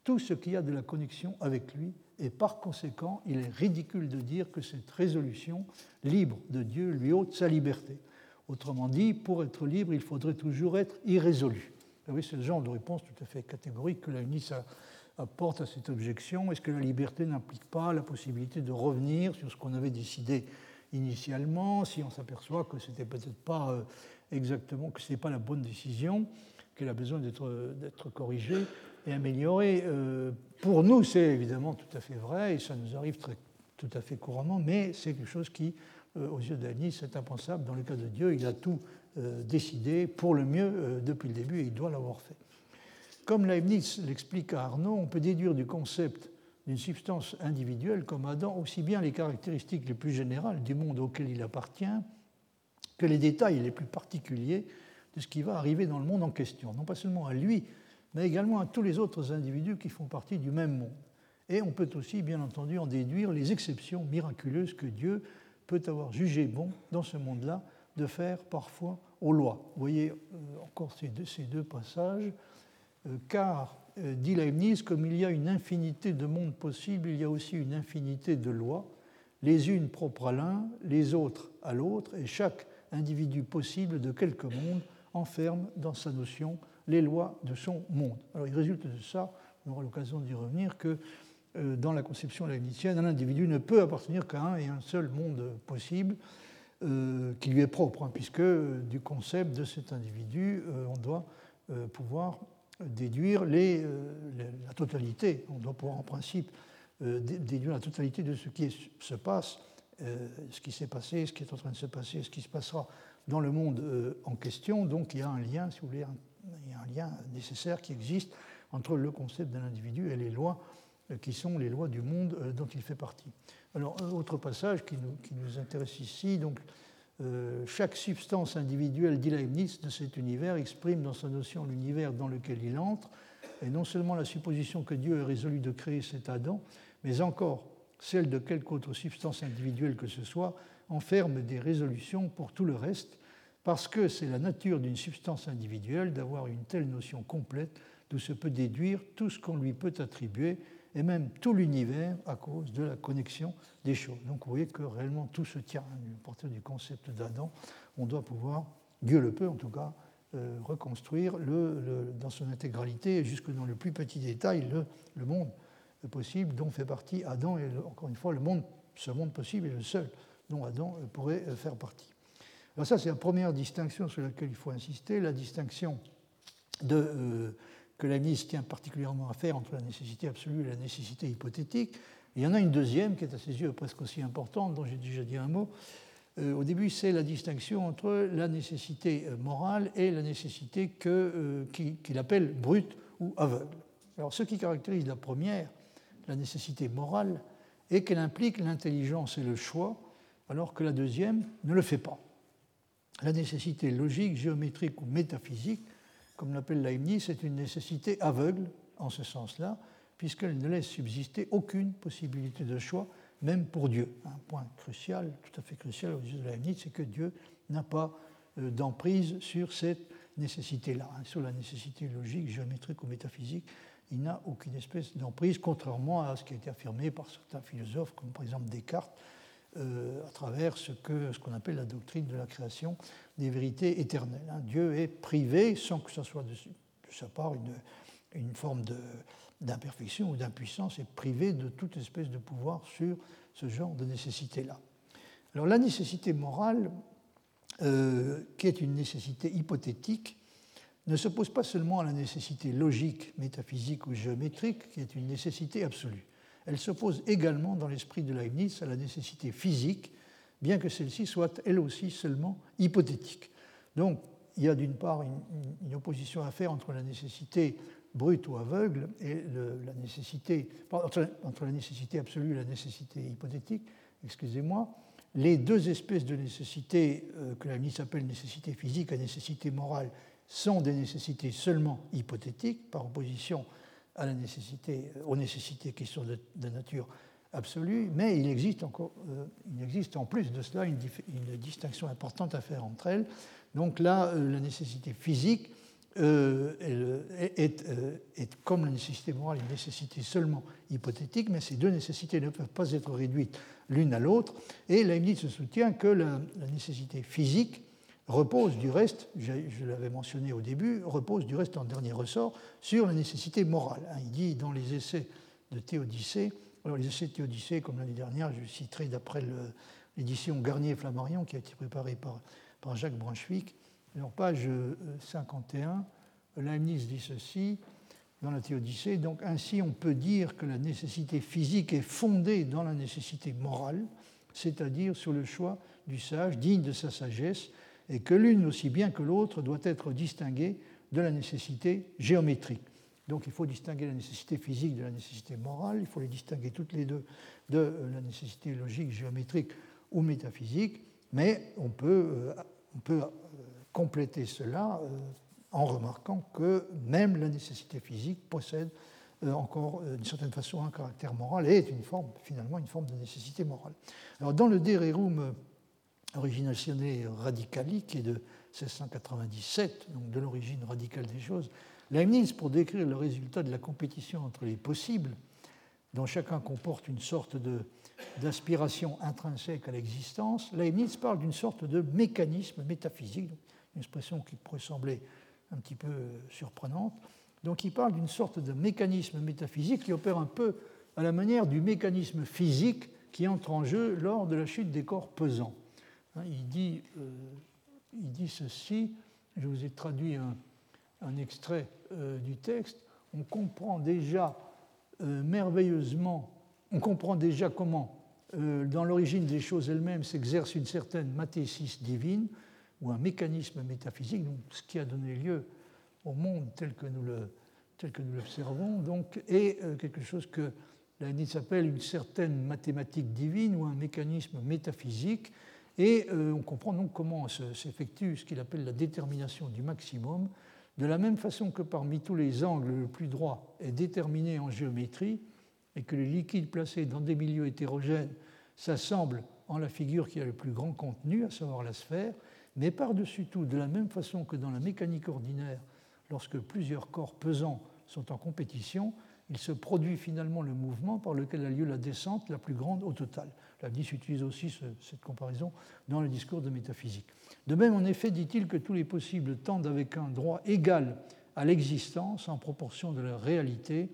tout ce qui a de la connexion avec lui Et par conséquent, il est ridicule de dire que cette résolution, libre de Dieu, lui ôte sa liberté. Autrement dit, pour être libre, il faudrait toujours être irrésolu. oui, c'est le genre de réponse tout à fait catégorique que UNIS a apporte à cette objection Est-ce que la liberté n'implique pas la possibilité de revenir sur ce qu'on avait décidé initialement, si on s'aperçoit que ce n'était peut-être pas euh, exactement, que ce pas la bonne décision, qu'elle a besoin d'être corrigée et améliorée euh, Pour nous, c'est évidemment tout à fait vrai, et ça nous arrive très, tout à fait couramment, mais c'est quelque chose qui, aux yeux Leibniz, c'est impensable. Dans le cas de Dieu, il a tout décidé pour le mieux depuis le début et il doit l'avoir fait. Comme Leibniz l'explique à Arnaud, on peut déduire du concept d'une substance individuelle comme Adam aussi bien les caractéristiques les plus générales du monde auquel il appartient que les détails les plus particuliers de ce qui va arriver dans le monde en question, non pas seulement à lui, mais également à tous les autres individus qui font partie du même monde. Et on peut aussi, bien entendu, en déduire les exceptions miraculeuses que Dieu peut avoir jugé bon dans ce monde-là de faire parfois aux lois. Vous voyez euh, encore ces deux, passages, car euh, dit Leibniz, comme il y a une infinité de mondes possibles, il y a aussi une infinité de lois, les unes propres à l'un, les autres à l'autre, et chaque individu possible de quelque monde enferme dans sa notion les lois de son monde. Alors il résulte de ça, on aura l'occasion d'y revenir, que euh, dans la conception leibnizienne, un individu ne peut appartenir qu'à un et un seul monde possible euh, qui lui est propre, hein, puisque du concept de cet individu, on doit pouvoir déduire euh, la totalité, on doit pouvoir en principe euh, déduire la totalité de ce qui se passe, euh, ce qui s'est passé, ce qui est en train de se passer, ce qui se passera dans le monde en question. Donc il y a un lien, si vous voulez, il y a un lien nécessaire qui existe entre le concept d'un individu et les lois qui sont les lois du monde dont il fait partie. Alors, autre passage qui nous, qui nous intéresse ici, donc euh, chaque substance individuelle, dit Leibniz, de cet univers exprime dans sa notion l'univers dans lequel il entre, et non seulement la supposition que Dieu ait résolu de créer cet Adam, mais encore celle de quelque autre substance individuelle que ce soit, enferme des résolutions pour tout le reste, parce que c'est la nature d'une substance individuelle d'avoir une telle notion complète d'où se peut déduire tout ce qu'on lui peut attribuer et même tout l'univers à cause de la connexion des choses. Donc vous voyez que réellement tout se tient à partir du concept d'Adam. On doit pouvoir, Dieu le peut en tout cas, euh, reconstruire le, dans son intégralité, jusque dans le plus petit détail, le, monde possible dont fait partie Adam. Et encore une fois, le monde, ce monde possible est le seul dont Adam pourrait faire partie. Alors ça, c'est la première distinction sur laquelle il faut insister, la distinction de... Euh, que la mise tient particulièrement à faire entre la nécessité absolue et la nécessité hypothétique. il y en a une deuxième qui est à ses yeux presque aussi importante, dont j'ai déjà dit un mot. Euh, au début, c'est la distinction entre la nécessité euh, morale et la nécessité euh, qu'il appelle brute ou aveugle. Alors, ce qui caractérise la première, la nécessité morale, est qu'elle implique l'intelligence et le choix, alors que la deuxième ne le fait pas. La nécessité logique, géométrique ou métaphysique comme l'appelle Leibniz, c'est une nécessité aveugle en ce sens-là, puisqu'elle ne laisse subsister aucune possibilité de choix, même pour Dieu. Un point crucial, tout à fait crucial aux yeux de Leibniz, c'est que Dieu n'a pas euh, d'emprise sur cette nécessité-là, hein, sur la nécessité logique, géométrique ou métaphysique. Il n'a aucune espèce d'emprise, contrairement à ce qui a été affirmé par certains philosophes, comme par exemple Descartes, euh, à travers ce qu'on appelle la doctrine de la création des vérités éternelles. Hein. Dieu est privé, sans que ce soit de, sa part une, une forme d'imperfection ou d'impuissance, est privé de toute espèce de pouvoir sur ce genre de nécessité-là. Alors la nécessité morale, euh, qui est une nécessité hypothétique, ne s'oppose pas seulement à la nécessité logique, métaphysique ou géométrique, qui est une nécessité absolue elle s'oppose également dans l'esprit de Leibniz à la nécessité physique, bien que celle-ci soit elle aussi seulement hypothétique. Donc il y a d'une part une, opposition à faire entre la nécessité brute ou aveugle et la nécessité, entre, la nécessité absolue et la nécessité hypothétique, excusez-moi. Les deux espèces de nécessité euh, que Leibniz appelle nécessité physique et nécessité morale sont des nécessités seulement hypothétiques, par opposition la nécessité, aux nécessités qui sont de, nature absolue, mais il existe, encore, euh, il existe en plus de cela une, distinction importante à faire entre elles. Donc là, euh, la nécessité physique euh, est, comme la nécessité morale, une nécessité seulement hypothétique, mais ces deux nécessités ne peuvent pas être réduites l'une à l'autre. Et Leibniz se soutient que la nécessité physique repose du reste, je l'avais mentionné au début, repose du reste en dernier ressort sur la nécessité morale. Hein. Il dit dans les essais de Théodicée, alors les essais de Théodicée, comme l'année dernière, je citerai d'après l'édition Garnier-Flammarion qui a été préparée par, par Jacques Brunswick, en page 51, euh, Leibniz dit ceci dans la Théodicée, donc ainsi on peut dire que la nécessité physique est fondée dans la nécessité morale, c'est-à-dire sur le choix du sage digne de sa sagesse, et que l'une aussi bien que l'autre doit être distinguée de la nécessité géométrique. Donc il faut distinguer la nécessité physique de la nécessité morale, il faut les distinguer toutes les deux de euh, la nécessité logique, géométrique ou métaphysique, mais on peut, euh, on peut euh, compléter cela en remarquant que même la nécessité physique possède encore d'une certaine façon un caractère moral et est finalement une forme de nécessité morale. Alors dans le De Originatione Radicali, qui est de 1697, donc de l'origine radicale des choses, Leibniz, pour décrire le résultat de la compétition entre les possibles, dont chacun comporte une sorte d'aspiration intrinsèque à l'existence, Leibniz parle d'une sorte de mécanisme métaphysique, une expression qui pourrait sembler un petit peu surprenante. Donc il parle d'une sorte de mécanisme métaphysique qui opère un peu à la manière du mécanisme physique qui entre en jeu lors de la chute des corps pesants. Hein, il dit, euh, il dit ceci, je vous ai traduit un, extrait euh, du texte, on comprend déjà euh, merveilleusement, on comprend déjà comment, dans l'origine des choses elles-mêmes, s'exerce une certaine mathésis divine ou un mécanisme métaphysique, donc ce qui a donné lieu au monde tel que nous tel que nous l'observons, donc, est quelque chose que Leibniz appelle une certaine mathématique divine ou un mécanisme métaphysique, et on comprend donc comment s'effectue ce qu'il appelle la détermination du maximum, de la même façon que parmi tous les angles, le plus droit est déterminé en géométrie et que les liquides placés dans des milieux hétérogènes s'assemblent en la figure qui a le plus grand contenu, à savoir la sphère, mais par-dessus tout, de la même façon que dans la mécanique ordinaire, lorsque plusieurs corps pesants sont en compétition, il se produit finalement le mouvement par lequel a lieu la descente la plus grande au total. Leibniz utilise aussi cette comparaison dans le discours de métaphysique. De même, en effet, dit-il que tous les possibles tendent avec un droit égal à l'existence en proportion de leur réalité.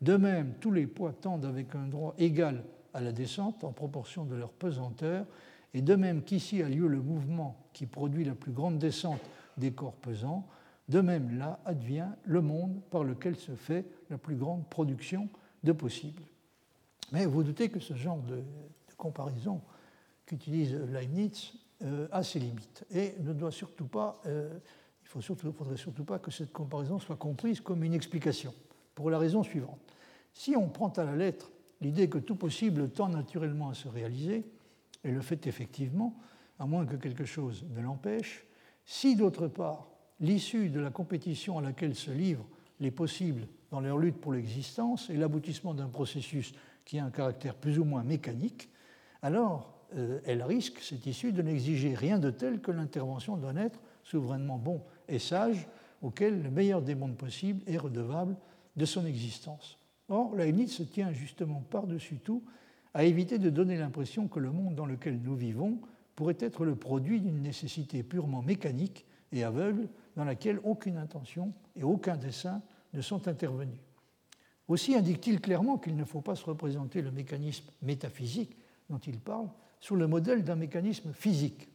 De même, tous les poids tendent avec un droit égal à la descente en proportion de leur pesanteur. Et de même qu'ici a lieu le mouvement qui produit la plus grande descente des corps pesants, de même là advient le monde par lequel se fait la plus grande production de possibles. Mais vous doutez que ce genre de, comparaison qu'utilise Leibniz euh, a ses limites et ne doit surtout pas, euh, il ne faudrait surtout pas que cette comparaison soit comprise comme une explication, pour la raison suivante. Si on prend à la lettre l'idée que tout possible tend naturellement à se réaliser, et le fait effectivement, à moins que quelque chose ne l'empêche, si d'autre part l'issue de la compétition à laquelle se livrent les possibles dans leur lutte pour l'existence est l'aboutissement d'un processus qui a un caractère plus ou moins mécanique, alors euh, elle risque, cette issue, de n'exiger rien de tel que l'intervention d'un être souverainement bon et sage, auquel le meilleur des mondes possibles est redevable de son existence. Or, Leibniz se tient justement par-dessus tout à éviter de donner l'impression que le monde dans lequel nous vivons pourrait être le produit d'une nécessité purement mécanique et aveugle dans laquelle aucune intention et aucun dessein ne sont intervenus. Aussi indique-t-il clairement qu'il ne faut pas se représenter le mécanisme métaphysique dont il parle sur le modèle d'un mécanisme physique.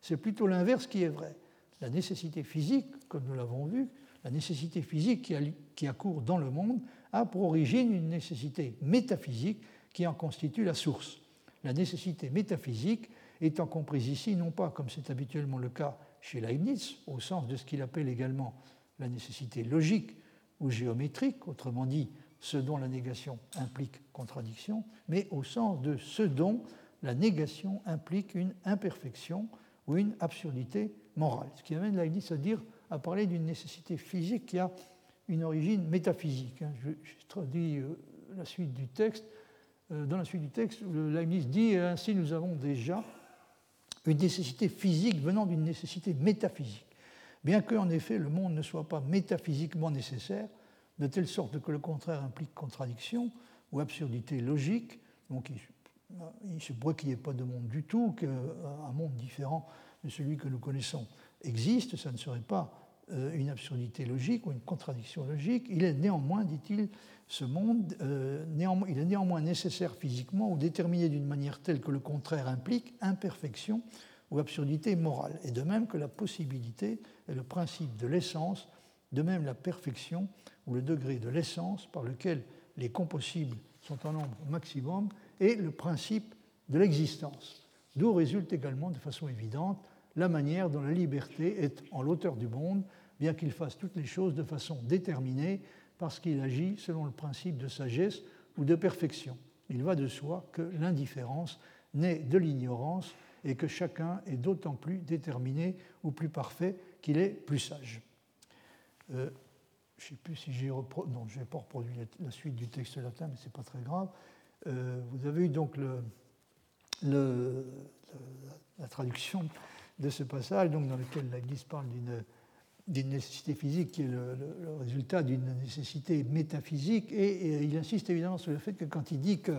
C'est plutôt l'inverse qui est vrai. La nécessité physique, comme nous l'avons vu, la nécessité physique qui accourt dans le monde a pour origine une nécessité métaphysique qui en constitue la source. La nécessité métaphysique étant comprise ici non pas comme c'est habituellement le cas chez Leibniz, au sens de ce qu'il appelle également la nécessité logique ou géométrique, autrement dit ce dont la négation implique contradiction, mais au sens de ce dont la négation implique une imperfection ou une absurdité morale. Ce qui amène Leibniz à dire, à parler d'une nécessité physique qui a une origine métaphysique. Hein. Je, traduis euh, la suite du texte. Euh, dans la suite du texte, Leibniz dit ainsi nous avons déjà une nécessité physique venant d'une nécessité métaphysique. Bien que, en effet, le monde ne soit pas métaphysiquement nécessaire, de telle sorte que le contraire implique contradiction ou absurdité logique, donc il, se pourrait qu'il n'y ait pas de monde du tout, qu'un monde différent de celui que nous connaissons existe, ça ne serait pas euh, une absurdité logique ou une contradiction logique. Il est néanmoins, dit-il, ce monde, euh, il est néanmoins nécessaire physiquement ou déterminé d'une manière telle que le contraire implique imperfection ou absurdité morale. Et de même que la possibilité est le principe de l'essence, de même la perfection ou le degré de l'essence par lequel les compossibles sont en nombre maximum est le principe de l'existence. D'où résulte également de façon évidente la manière dont la liberté est en l'auteur du monde, bien qu'il fasse toutes les choses de façon déterminée, parce qu'il agit selon le principe de sagesse ou de perfection. Il va de soi que l'indifférence naît de l'ignorance et que chacun est d'autant plus déterminé ou plus parfait qu'il est plus sage. Euh, je ne sais plus si j'ai non, je n'ai pas reproduit la suite du texte latin, mais ce n'est pas très grave. Euh, vous avez eu donc la traduction de ce passage, donc dans lequel l'Église parle d'une nécessité physique qui est le, résultat d'une nécessité métaphysique, et, il insiste évidemment sur le fait que quand il dit que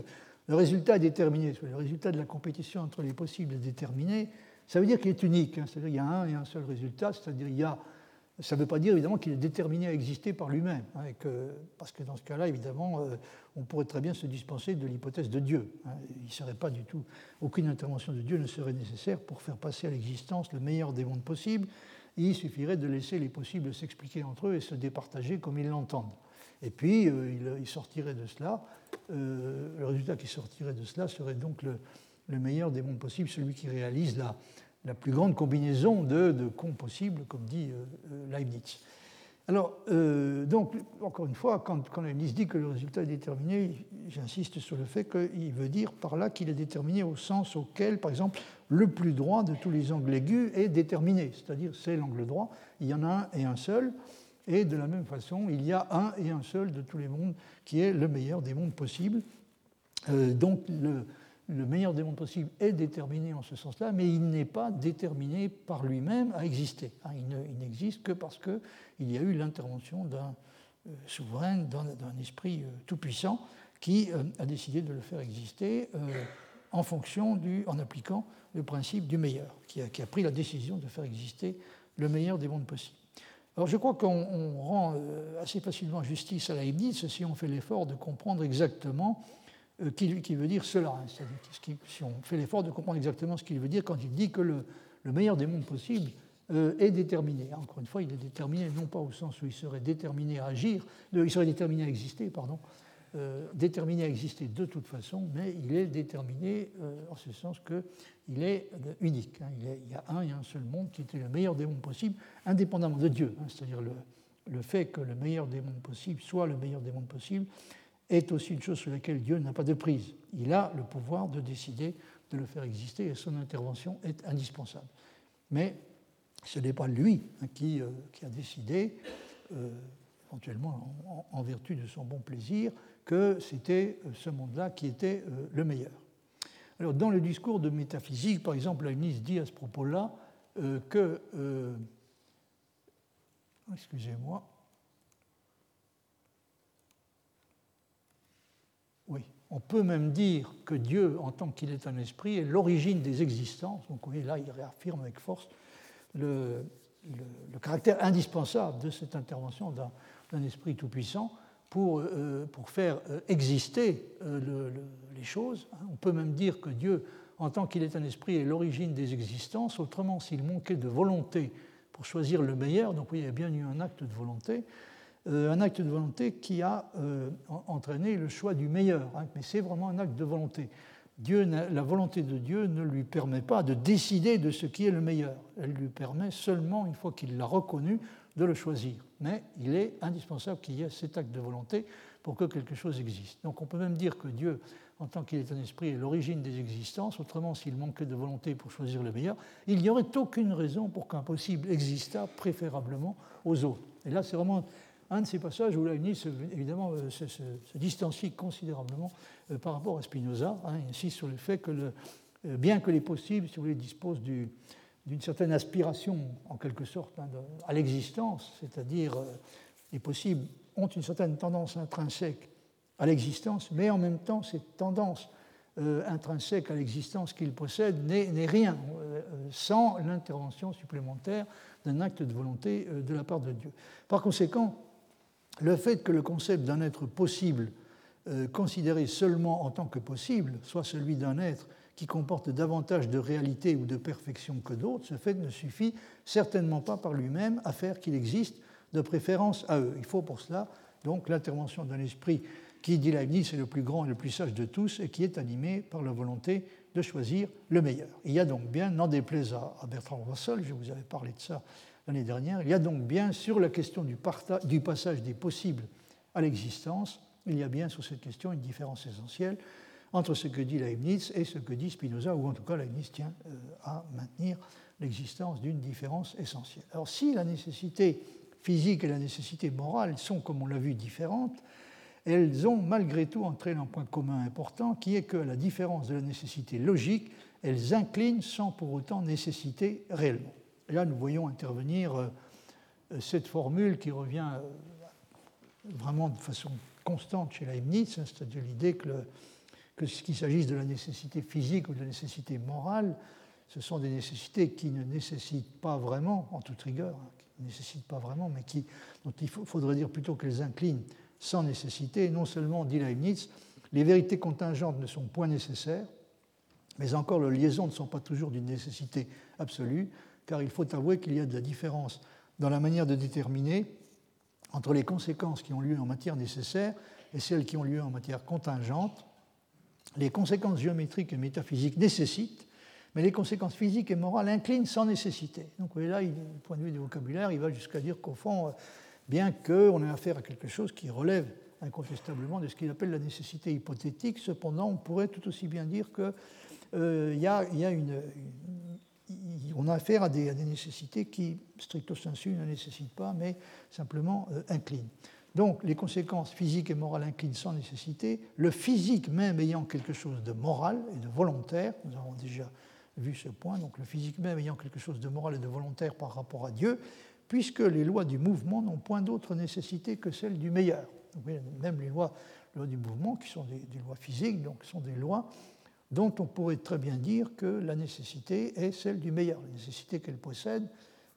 le résultat est déterminé, le résultat de la compétition entre les possibles est déterminé, ça veut dire qu'il est unique, hein. c'est-à-dire qu'il y a un et un seul résultat, c'est-à-dire il y a ça ne veut pas dire évidemment qu'il est déterminé à exister par lui-même, hein, parce que dans ce cas-là, évidemment, euh, on pourrait très bien se dispenser de l'hypothèse de Dieu. Hein. il serait pas du tout, aucune intervention de Dieu ne serait nécessaire pour faire passer à l'existence le meilleur des mondes possibles. Il suffirait de laisser les possibles s'expliquer entre eux et se départager comme ils l'entendent. Et puis, euh, il, sortirait de cela, euh, le résultat qui sortirait de cela serait donc le, le meilleur des mondes possibles, celui qui réalise la, plus grande combinaison de, de cons possibles, comme dit euh, Leibniz. Alors, donc, encore une fois, quand, Leibniz dit que le résultat est déterminé, j'insiste sur le fait qu'il veut dire par là qu'il est déterminé au sens auquel, par exemple, le plus droit de tous les angles aigus est déterminé, c'est-à-dire c'est l'angle droit, il y en a un et un seul, et de la même façon, il y a un et un seul de tous les mondes qui est le meilleur des mondes possibles. donc, le, le meilleur des mondes possibles est déterminé en ce sens-là, mais il n'est pas déterminé par lui-même à exister. Hein, il n'existe que parce qu'il y a eu l'intervention d'un euh, souverain, d'un esprit euh, tout-puissant qui euh, a décidé de le faire exister en fonction du, en appliquant le principe du meilleur, qui a, qui a, pris la décision de faire exister le meilleur des mondes possibles. Alors je crois qu'on rend assez facilement justice à Leibniz si on fait l'effort de comprendre exactement euh, qui, veut dire cela. Hein, si on fait l'effort de comprendre exactement ce qu'il veut dire quand il dit que le, meilleur des mondes possibles euh, est déterminé. Encore une fois, il est déterminé non pas au sens où il serait déterminé à agir, il serait déterminé à exister, pardon, euh, déterminé à exister de toute façon, mais il est déterminé en ce sens qu'il est unique. Hein. il, y a un seul monde qui était le meilleur des mondes possibles, indépendamment de Dieu. Hein. C'est-à-dire le, le, fait que le meilleur des mondes possibles soit le meilleur des mondes possibles est aussi une chose sur laquelle Dieu n'a pas de prise. Il a le pouvoir de décider de le faire exister et son intervention est indispensable. Mais ce n'est pas lui hein, qui, euh, qui, a décidé, euh, éventuellement en, vertu de son bon plaisir, que c'était euh, ce monde-là qui était le meilleur. Alors, dans le discours de métaphysique, par exemple, Leibniz dit à ce propos-là que. Excusez-moi. Oui, on peut même dire que Dieu, en tant qu'il est un esprit, est l'origine des existences. Donc oui, là, il réaffirme avec force le, caractère indispensable de cette intervention d'un esprit tout-puissant pour, euh, pour, faire euh, exister euh, les choses. On peut même dire que Dieu, en tant qu'il est un esprit, est l'origine des existences. Autrement, s'il manquait de volonté pour choisir le meilleur, donc oui, il y a bien eu un acte de volonté, un acte de volonté qui a entraîné le choix du meilleur. Hein, mais c'est vraiment un acte de volonté. Dieu, la volonté de Dieu ne lui permet pas de décider de ce qui est le meilleur. Elle lui permet seulement, une fois qu'il l'a reconnu, de le choisir. Mais il est indispensable qu'il y ait cet acte de volonté pour que quelque chose existe. Donc on peut même dire que Dieu, en tant qu'il est un esprit, est l'origine des existences. Autrement, s'il manquait de volonté pour choisir le meilleur, il n'y aurait aucune raison pour qu'un possible existât préférablement aux autres. Et là, c'est vraiment un de ces passages où Leibniz, évidemment, euh, se, distancie considérablement euh, par rapport à Spinoza. Hein, insiste sur le fait que, euh, bien que les possibles, si vous voulez, disposent d'une certaine aspiration, en quelque sorte, hein, à l'existence, c'est-à-dire les possibles ont une certaine tendance intrinsèque à l'existence, mais en même temps, cette tendance intrinsèque à l'existence qu'ils possèdent n'est rien sans l'intervention supplémentaire d'un acte de volonté de la part de Dieu. Par conséquent, le fait que le concept d'un être possible, euh, considéré seulement en tant que possible, soit celui d'un être qui comporte davantage de réalité ou de perfection que d'autres, ce fait ne suffit certainement pas par lui-même à faire qu'il existe de préférence à eux. Il faut pour cela donc l'intervention d'un esprit qui, dit Leibniz, est le plus grand et le plus sage de tous et qui est animé par la volonté de choisir le meilleur. Il y a donc bien, n'en déplaise à, Bertrand Russell, je vous avais parlé de ça l'année dernière, il y a donc bien sur la question du, du passage des possibles à l'existence, il y a bien sur cette question une différence essentielle entre ce que dit Leibniz et ce que dit Spinoza, ou en tout cas Leibniz tient euh, à maintenir l'existence d'une différence essentielle. Alors si la nécessité physique et la nécessité morale sont, comme on l'a vu, différentes, elles ont malgré tout entraîné un point commun important qui est que, la différence de la nécessité logique, elles inclinent sans pour autant nécessiter réellement. Et là, nous voyons intervenir euh, cette formule qui revient euh, vraiment de façon constante chez Leibniz, hein, c'est-à-dire l'idée que, que qu'il s'agisse de la nécessité physique ou de la nécessité morale, ce sont des nécessités qui ne nécessitent pas vraiment, en toute rigueur, hein, qui ne nécessitent pas vraiment, mais qui, dont il faudrait dire plutôt qu'elles inclinent sans nécessité. non seulement, dit Leibniz, les vérités contingentes ne sont point nécessaires, mais encore les liaisons ne sont pas toujours d'une nécessité absolue, car il faut avouer qu'il y a de la différence dans la manière de déterminer entre les conséquences qui ont lieu en matière nécessaire et celles qui ont lieu en matière contingente. Les conséquences géométriques et métaphysiques nécessitent, mais les conséquences physiques et morales inclinent sans nécessité. Donc vous voyez là, du point de vue du vocabulaire, il va jusqu'à dire qu'au fond, bien qu'on ait affaire à quelque chose qui relève incontestablement de ce qu'il appelle la nécessité hypothétique. Cependant, on pourrait tout aussi bien dire qu'on euh, y a, une, on a affaire à des, nécessités qui, stricto sensu, ne nécessitent pas, mais simplement euh, inclinent. Donc, les conséquences physiques et morales inclinent sans nécessité, le physique même ayant quelque chose de moral et de volontaire, nous avons déjà vu ce point, donc le physique même ayant quelque chose de moral et de volontaire par rapport à Dieu, puisque les lois du mouvement n'ont point d'autre nécessité que celle du meilleur. même les lois, du mouvement, qui sont des, lois physiques, donc sont des lois dont on pourrait très bien dire que la nécessité est celle du meilleur. La nécessité qu'elles possèdent,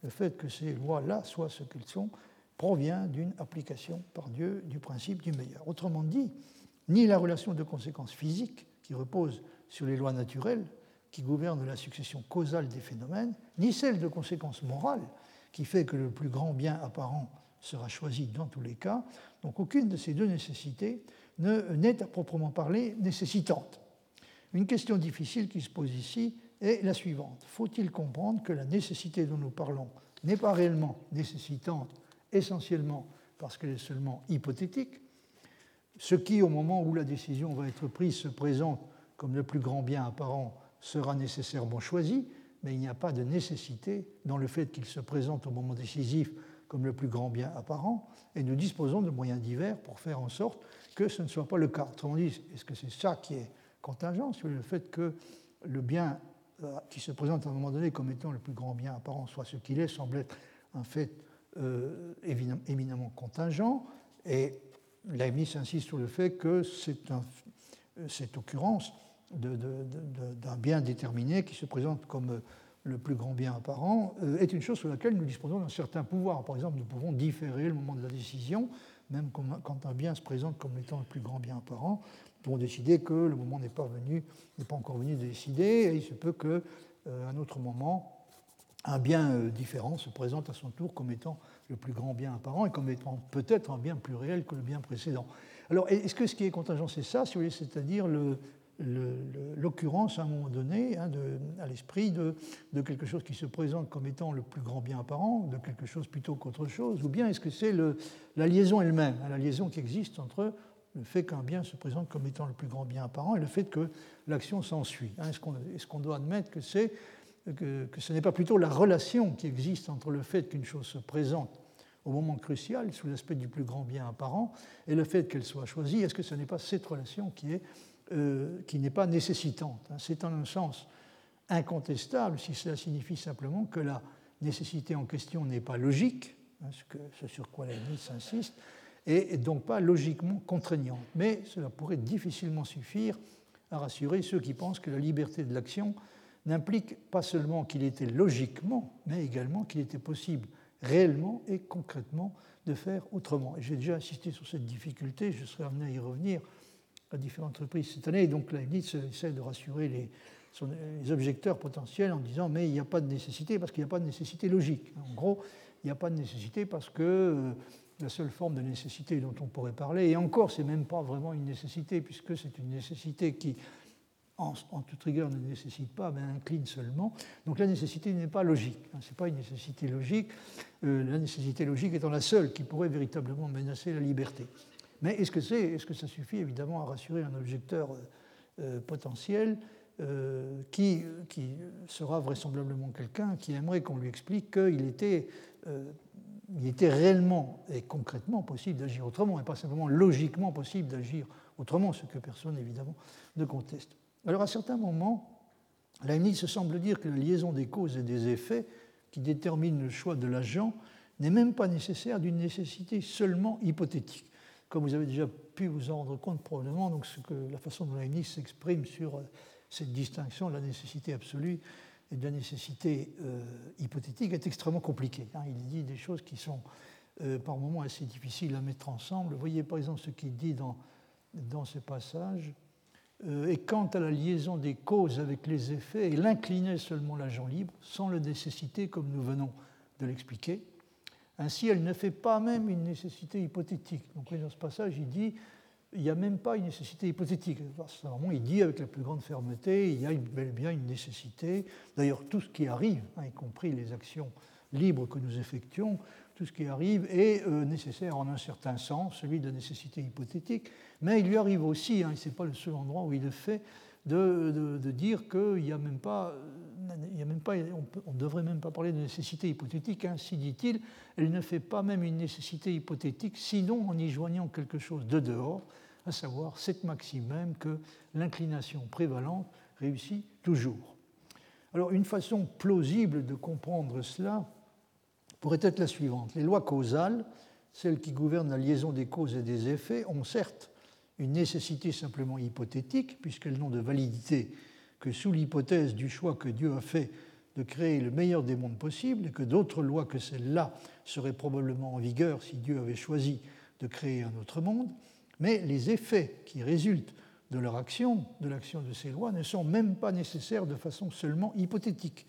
le fait que ces lois-là soient ce qu'elles sont, provient d'une application par Dieu du principe du meilleur. Autrement dit, ni la relation de conséquences physiques, qui repose sur les lois naturelles, qui gouvernent la succession causale des phénomènes, ni celle de conséquences morales, qui fait que le plus grand bien apparent sera choisi dans tous les cas. Donc aucune de ces deux nécessités n'est à proprement parler nécessitante. Une question difficile qui se pose ici est la suivante. Faut-il comprendre que la nécessité dont nous parlons n'est pas réellement nécessitante, essentiellement parce qu'elle est seulement hypothétique, ce qui, au moment où la décision va être prise, se présente comme le plus grand bien apparent, sera nécessairement choisi, mais il n'y a pas de nécessité dans le fait qu'il se présente au moment décisif comme le plus grand bien apparent, et nous disposons de moyens divers pour faire en sorte que ce ne soit pas le cas. Autrement dit, est-ce que c'est ça qui est contingent, sur le fait que le bien euh, qui se présente à un moment donné comme étant le plus grand bien apparent soit ce qu'il est, semble être un fait éminemment contingent, et Leibniz insiste sur le fait que cette occurrence d'un bien déterminé qui se présente comme le plus grand bien apparent, euh, est une chose sur laquelle nous disposons d'un certain pouvoir. Par exemple, nous pouvons différer le moment de la décision, même quand un bien se présente comme étant le plus grand bien apparent. Nous pouvons décider que le moment n'est pas venu, n'est pas encore venu de décider, et il se peut qu'à euh, un autre moment, un bien euh, différent se présente à son tour comme étant le plus grand bien apparent et comme étant peut-être un bien plus réel que le bien précédent. Alors, est-ce que ce qui est contingent, c'est ça, c'est-à-dire l'occurrence à un moment donné hein, à l'esprit de, quelque chose qui se présente comme étant le plus grand bien apparent, de quelque chose plutôt qu'autre chose, ou bien est-ce que c'est la liaison elle-même, hein, la liaison qui existe entre le fait qu'un bien se présente comme étant le plus grand bien apparent et le fait que l'action s'ensuit. Hein, est-ce qu'on doit admettre que, que, ce n'est pas plutôt la relation qui existe entre le fait qu'une chose se présente au moment crucial, sous l'aspect du plus grand bien apparent, et le fait qu'elle soit choisie, est-ce que ce n'est pas cette relation qui est euh, qui n'est pas nécessitante. Hein? C'est en un sens incontestable si cela signifie simplement que la nécessité en question n'est pas logique, hein, ce, sur quoi Leibniz insiste, et donc pas logiquement contraignante. Mais cela pourrait difficilement suffire à rassurer ceux qui pensent que la liberté de l'action n'implique pas seulement qu'il était logiquement, mais également qu'il était possible réellement et concrètement de faire autrement. J'ai déjà insisté sur cette difficulté, je serai amené à y revenir à différentes reprises cette année. donc Leibniz essaie de rassurer les, les, objecteurs potentiels en disant mais il n'y a pas de nécessité parce qu'il n'y a pas de nécessité logique. En gros, il n'y a pas de nécessité parce que la seule forme de nécessité dont on pourrait parler. Et encore, ce n'est même pas vraiment une nécessité, puisque c'est une nécessité qui, en, toute rigueur, ne nécessite pas, mais incline seulement. Donc la nécessité n'est pas logique. Hein, ce n'est pas une nécessité logique. Euh, la nécessité logique étant la seule qui pourrait véritablement menacer la liberté. Mais est-ce que, est-ce que ça suffit évidemment à rassurer un objecteur euh, euh, potentiel qui, qui, sera vraisemblablement quelqu'un qui aimerait qu'on lui explique qu'il était il était réellement et concrètement possible d'agir autrement, et pas simplement logiquement possible d'agir autrement, ce que personne évidemment ne conteste. Alors à certains moments, Leibniz se semble dire que la liaison des causes et des effets qui détermine le choix de l'agent n'est même pas nécessaire d'une nécessité seulement hypothétique. Comme vous avez déjà pu vous en rendre compte probablement, donc la façon dont Leibniz s'exprime sur euh, cette distinction de la nécessité absolue et de la nécessité euh, hypothétique est extrêmement compliquée. Hein. Il dit des choses qui sont euh, par moments assez difficiles à mettre ensemble. Voyez par exemple ce qu'il dit dans, dans ce passage. Euh, et quant à la liaison des causes avec les effets, il inclinait seulement l'agent libre, sans le nécessiter, comme nous venons de l'expliquer. Ainsi, elle ne fait pas même une nécessité hypothétique. Donc, dans ce passage, il dit il n'y a même pas une nécessité hypothétique. Vraiment, il dit avec la plus grande fermeté il y a bel et bien une nécessité. D'ailleurs, tout ce qui arrive, hein, y compris les actions libres que nous effectuons, tout ce qui arrive est euh, nécessaire en un certain sens, celui de nécessité hypothétique, mais il lui arrive aussi, hein, ce n'est pas le seul endroit où il le fait, de, dire qu'il a même pas, il y a même pas on ne devrait même pas parler de nécessité hypothétique, ainsi dit-il, elle ne fait pas même une nécessité hypothétique, sinon en y joignant quelque chose de dehors, à savoir cette maxime même que l'inclination prévalente réussit toujours. Alors une façon plausible de comprendre cela pourrait être la suivante. Les lois causales, celles qui gouvernent la liaison des causes et des effets, ont certes une nécessité simplement hypothétique, puisqu'elles n'ont de validité que sous l'hypothèse du choix que Dieu a fait de créer le meilleur des mondes possibles, et que d'autres lois que celles-là seraient probablement en vigueur si Dieu avait choisi de créer un autre monde, mais les effets qui résultent de leur action, de l'action de ces lois, ne sont même pas nécessaires de façon seulement hypothétique.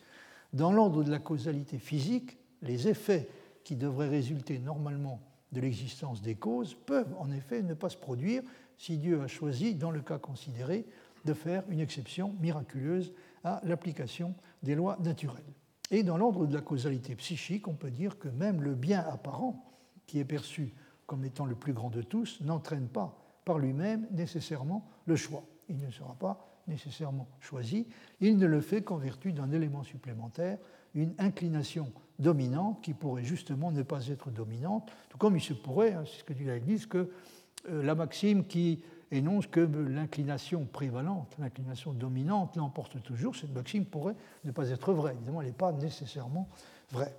Dans l'ordre de la causalité physique, les effets qui devraient résulter normalement de l'existence des causes peuvent en effet ne pas se produire si Dieu a choisi, dans le cas considéré, de faire une exception miraculeuse à l'application des lois naturelles. Et dans l'ordre de la causalité psychique, on peut dire que même le bien apparent, qui est perçu comme étant le plus grand de tous, n'entraîne pas par lui-même nécessairement le choix. Il ne sera pas nécessairement choisi, il ne le fait qu'en vertu d'un élément supplémentaire, une inclination dominante qui pourrait justement ne pas être dominante, tout comme il se pourrait, hein, c'est ce que dit l'Église, que euh, la maxime qui énonce que l'inclination prévalente, l'inclination dominante l'emporte toujours, cette maxime pourrait ne pas être vraie. Évidemment, elle n'est pas nécessairement vraie.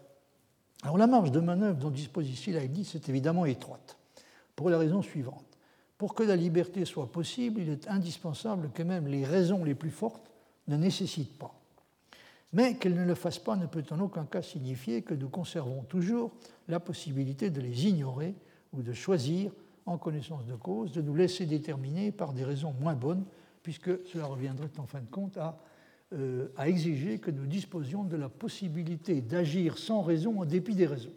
Alors la marge de manœuvre dont dispose ici Leibniz est évidemment étroite, pour la raison suivante. Pour que la liberté soit possible, il est indispensable que même les raisons les plus fortes ne nécessitent pas. Mais qu'elles ne le fassent pas ne peut en aucun cas signifier que nous conservons toujours la possibilité de les ignorer ou de choisir en connaissance de cause, de nous laisser déterminer par des raisons moins bonnes, puisque cela reviendrait en fin de compte à, euh, à exiger que nous disposions de la possibilité d'agir sans raison en dépit des raisons.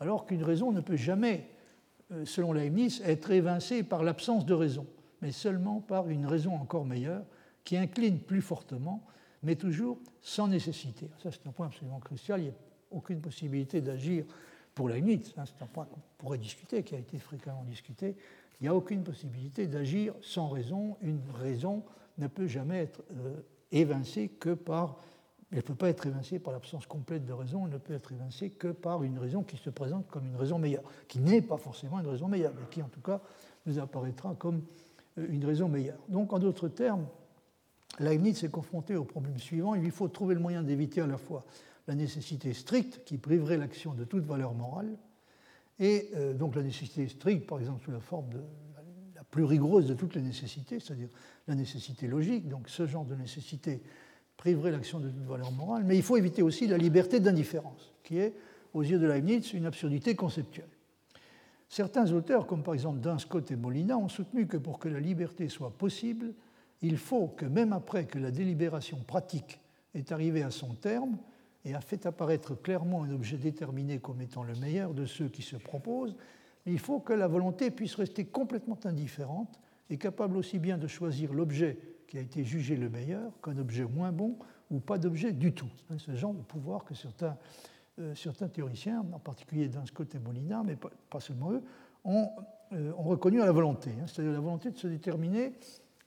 Alors qu'une raison ne peut jamais, euh, selon Leibniz, être évincée par l'absence de raison, mais seulement par une raison encore meilleure qui incline plus fortement, mais toujours sans nécessité. Ça, c'est un point absolument crucial. Il n'y a aucune possibilité d'agir pour la limite, hein, c'est un point qu'on pourrait discuter, qui a été fréquemment discuté, il n'y a aucune possibilité d'agir sans raison. Une raison ne peut jamais être euh, évincée que par. Elle ne peut pas être évincée par l'absence complète de raison, elle ne peut être évincée que par une raison qui se présente comme une raison meilleure, qui n'est pas forcément une raison meilleure, mais qui en tout cas nous apparaîtra comme euh, une raison meilleure. Donc en d'autres termes, Leibniz s'est confronté au problème suivant, il lui faut trouver le moyen d'éviter à la fois la nécessité stricte qui priverait l'action de toute valeur morale, et euh, donc la nécessité stricte, par exemple, sous la forme de la plus rigoureuse de toutes les nécessités, c'est-à-dire la nécessité logique, donc ce genre de nécessité priverait l'action de toute valeur morale, mais il faut éviter aussi la liberté d'indifférence, qui est, aux yeux de Leibniz, une absurdité conceptuelle. Certains auteurs, comme par exemple Dunscott et Molina, ont soutenu que pour que la liberté soit possible, il faut que même après que la délibération pratique est arrivée à son terme, et a fait apparaître clairement un objet déterminé comme étant le meilleur de ceux qui se proposent, il faut que la volonté puisse rester complètement indifférente et capable aussi bien de choisir l'objet qui a été jugé le meilleur qu'un objet moins bon ou pas d'objet du tout. Hein, ce genre de pouvoir que certains, euh, théoriciens, en particulier dans Scott et Molina, mais pas, seulement eux, ont, euh, ont, reconnu à la volonté, hein, c'est-à-dire la volonté de se déterminer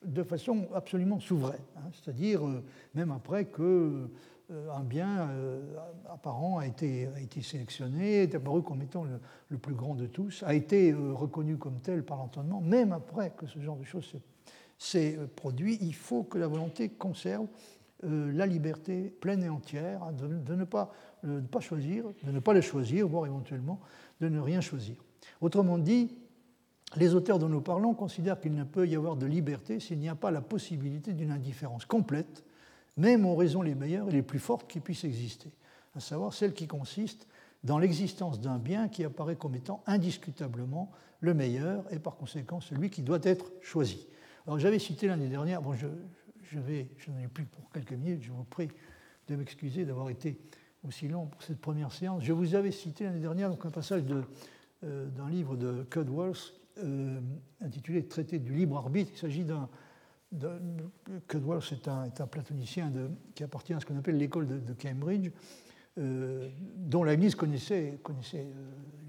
de façon absolument souveraine, hein, c'est-à-dire euh, même après que euh, un bien euh, apparent a été, sélectionné, est apparu comme étant le, plus grand de tous, a été reconnu comme tel par l'entendement, même après que ce genre de choses s'est produit, il faut que la volonté conserve la liberté pleine et entière hein, de, ne, pas, ne pas choisir, de ne pas le choisir, voire éventuellement de ne rien choisir. Autrement dit, les auteurs dont nous parlons considèrent qu'il ne peut y avoir de liberté s'il n'y a pas la possibilité d'une indifférence complète même en raison les meilleures et les plus fortes qui puissent exister, à savoir celle qui consiste dans l'existence d'un bien qui apparaît comme étant indiscutablement le meilleur et par conséquent celui qui doit être choisi. Alors j'avais cité l'année dernière, bon je, je vais, je n'en ai plus pour quelques minutes, je vous prie de m'excuser d'avoir été aussi long pour cette première séance. Je vous avais cité l'année dernière donc, un passage euh, d'un livre de Cudworth euh, intitulé Traité du libre arbitre. Il s'agit d'un Cudworth est un, platonicien qui appartient à ce qu'on appelle l'école de, Cambridge, euh, dont Leibniz connaissait, connaissait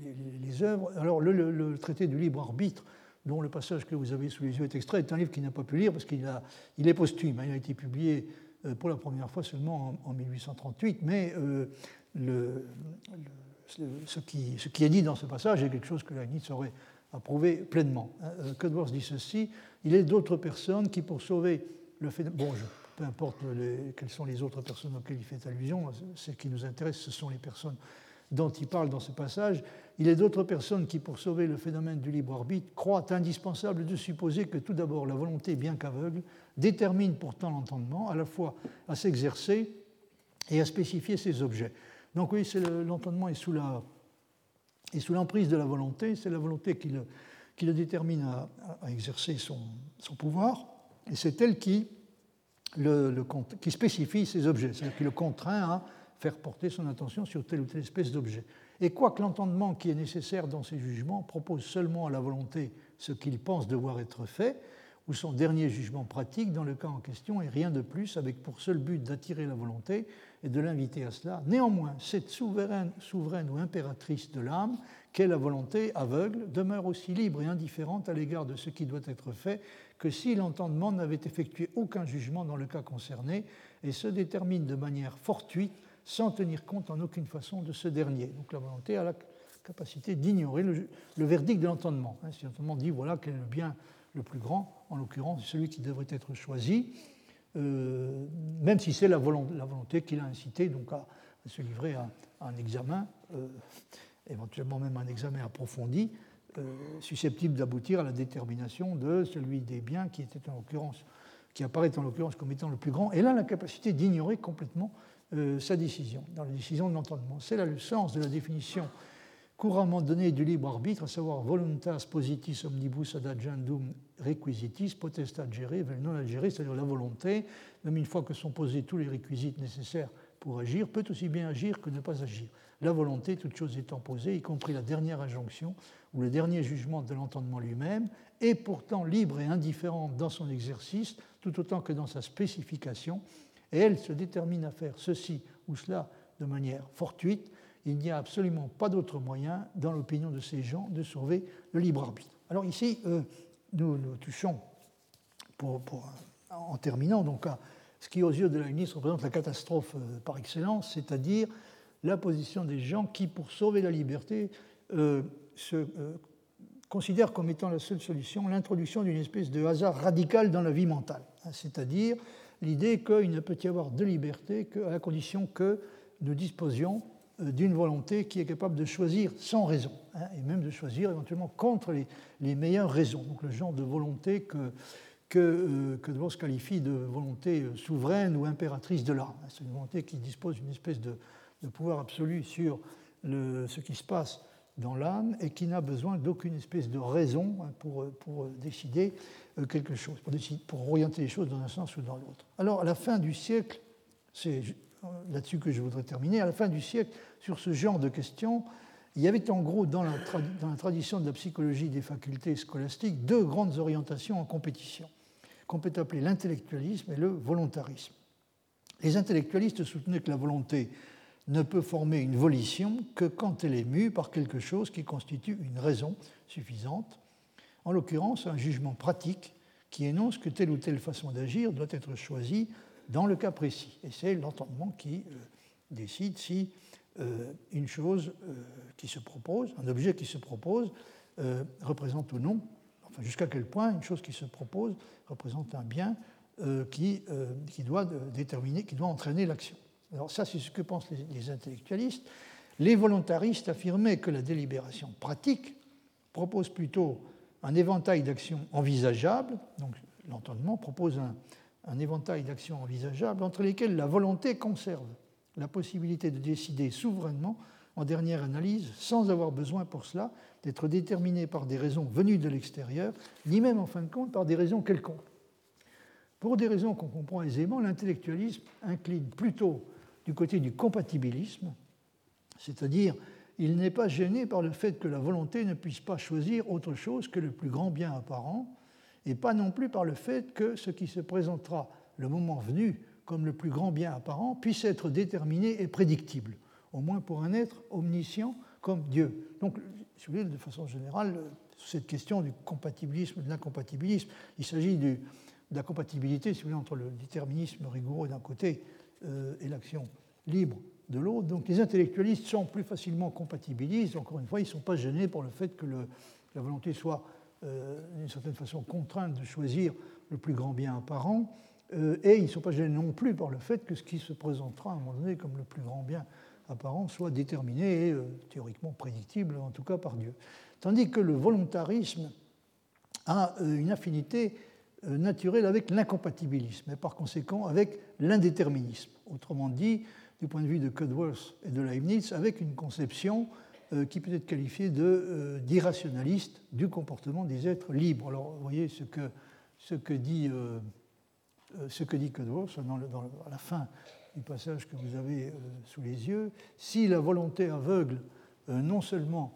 euh, les, œuvres. Alors, le, traité du libre arbitre, dont le passage que vous avez sous les yeux est extrait, est un livre qu'il n'a pas pu lire parce qu'il il est posthume. Il a été publié pour la première fois seulement en, 1838, mais le, ce, qui, ce, qui, est dit dans ce passage est quelque chose que Leibniz aurait approuvé pleinement. Cudworth dit ceci il est d'autres personnes qui, pour sauver le phénomène, bon, peu importe quelles sont les autres personnes auxquelles il fait allusion, ce qui nous intéresse, ce sont les personnes dont il parle dans ce passage, il est d'autres personnes qui, pour sauver le phénomène du libre arbitre, croient indispensable de supposer que tout d'abord la volonté, bien qu'aveugle, détermine pourtant l'entendement, à la fois à s'exercer et à spécifier ses objets. Donc oui, l'entendement est sous l'emprise de la volonté, c'est la volonté qui le, détermine à, exercer son, pouvoir, et c'est elle qui, spécifie ses objets, c'est-à-dire qui le contraint à faire porter son attention sur telle ou telle espèce d'objet. Et quoique l'entendement qui est nécessaire dans ses jugements propose seulement à la volonté ce qu'il pense devoir être fait, ou son dernier jugement pratique dans le cas en question, et rien de plus, avec pour seul but d'attirer la volonté et de l'inviter à cela. Néanmoins, cette souveraine, souveraine ou impératrice de l'âme qu'est la volonté aveugle, demeure aussi libre et indifférente à l'égard de ce qui doit être fait que si l'entendement n'avait effectué aucun jugement dans le cas concerné et se détermine de manière fortuite sans tenir compte en aucune façon de ce dernier. Donc la volonté a la capacité d'ignorer le, verdict de l'entendement. Hein, si l'entendement dit voilà quel est le bien le plus grand, en l'occurrence celui qui devrait être choisi, euh, même si c'est la, volonté, qui l'a incité donc à, se livrer à, un examen. Euh, éventuellement même un examen approfondi, euh, susceptible d'aboutir à la détermination de celui des biens qui, était en l'occurrence, qui apparaît en l'occurrence comme étant le plus grand, et là la capacité d'ignorer complètement sa décision, dans la décision de l'entendement. C'est là le sens de la définition couramment donnée du libre arbitre, à savoir voluntas positis omnibus ad agendum requisitis potestat gere vel non agere, c'est-à-dire la volonté, même une fois que sont posés tous les réquisites nécessaires pour agir, peut aussi bien agir que ne pas agir la volonté, toute chose étant posée, y compris la dernière injonction ou le dernier jugement de l'entendement lui-même, est pourtant libre et indifférente dans son exercice, tout autant que dans sa spécification, et elle se détermine à faire ceci ou cela de manière fortuite. Il n'y a absolument pas d'autre moyen, dans l'opinion de ces gens, de sauver le libre arbitre. Alors ici, euh, nous, touchons, pour, en terminant, donc à ce qui aux yeux de la ministre représente la catastrophe euh, par excellence, c'est-à-dire la position des gens qui, pour sauver la liberté, euh, se euh, considèrent comme étant la seule solution l'introduction d'une espèce de hasard radical dans la vie mentale, hein, c'est-à-dire l'idée qu'il ne peut y avoir de liberté qu'à la condition que nous disposions euh, d'une volonté qui est capable de choisir sans raison, hein, et même de choisir éventuellement contre les, meilleures raisons. Donc le genre de volonté que, que, que Dewey qualifie de volonté souveraine ou impératrice de l'âme. C'est une volonté qui dispose d'une espèce de, de pouvoir absolu sur le, ce qui se passe dans l'âme et qui n'a besoin d'aucune espèce de raison hein, pour, pour décider euh, quelque chose, pour, décider, pour orienter les choses dans un sens ou dans l'autre. Alors, à la fin du siècle, c'est là-dessus que je voudrais terminer, à la fin du siècle, sur ce genre de questions, il y avait en gros dans la, dans la tradition de la psychologie des facultés scolastiques deux grandes orientations en compétition, qu'on peut appeler l'intellectualisme et le volontarisme. Les intellectualistes soutenaient que la volonté ne peut former une volition que quand elle est mue par quelque chose qui constitue une raison suffisante, en l'occurrence un jugement pratique qui énonce que telle ou telle façon d'agir doit être choisie dans le cas précis. Et c'est l'entendement qui euh, décide si euh, une chose euh, qui se propose, un objet qui se propose, représente ou non, enfin jusqu'à quel point une chose qui se propose représente un bien qui, qui, doit déterminer, qui doit entraîner l'action. Alors ça, c'est ce que pensent les, intellectualistes. Les volontaristes affirmaient que la délibération pratique propose plutôt un éventail d'actions envisageables, donc l'entendement propose un, un éventail d'actions envisageables entre lesquelles la volonté conserve la possibilité de décider souverainement en dernière analyse, sans avoir besoin pour cela d'être déterminé par des raisons venues de l'extérieur, ni même en fin de compte par des raisons quelconques. Pour des raisons qu'on comprend aisément, l'intellectualisme incline plutôt du côté du compatibilisme, c'est-à-dire il n'est pas gêné par le fait que la volonté ne puisse pas choisir autre chose que le plus grand bien apparent, et pas non plus par le fait que ce qui se présentera le moment venu comme le plus grand bien apparent puisse être déterminé et prédictible, au moins pour un être omniscient comme Dieu. Donc, si vous voulez, de façon générale, cette question du compatibilisme et de l'incompatibilisme, il s'agit de la compatibilité, entre le déterminisme rigoureux d'un côté euh, et l'action libre de l'autre. Donc les intellectualistes sont plus facilement compatibilistes. Encore une fois, ils ne sont pas gênés pour le fait que la volonté soit, d'une certaine façon, contrainte de choisir le plus grand bien apparent. Euh, et ils ne sont pas gênés non plus par le fait que ce qui se présentera à un moment donné comme le plus grand bien apparent soit déterminé et euh, théoriquement prédictible, en tout cas par Dieu. Tandis que le volontarisme a euh, une affinité naturelle avec l'incompatibilisme et par conséquent avec l'indéterminisme. Autrement dit, du point de vue de Cudworth et de Leibniz, avec une conception qui peut être qualifiée d'irrationaliste du comportement des êtres libres. Alors, vous voyez ce que, ce que dit euh, ce à la fin du passage que vous avez euh, sous les yeux, si la volonté aveugle euh, non seulement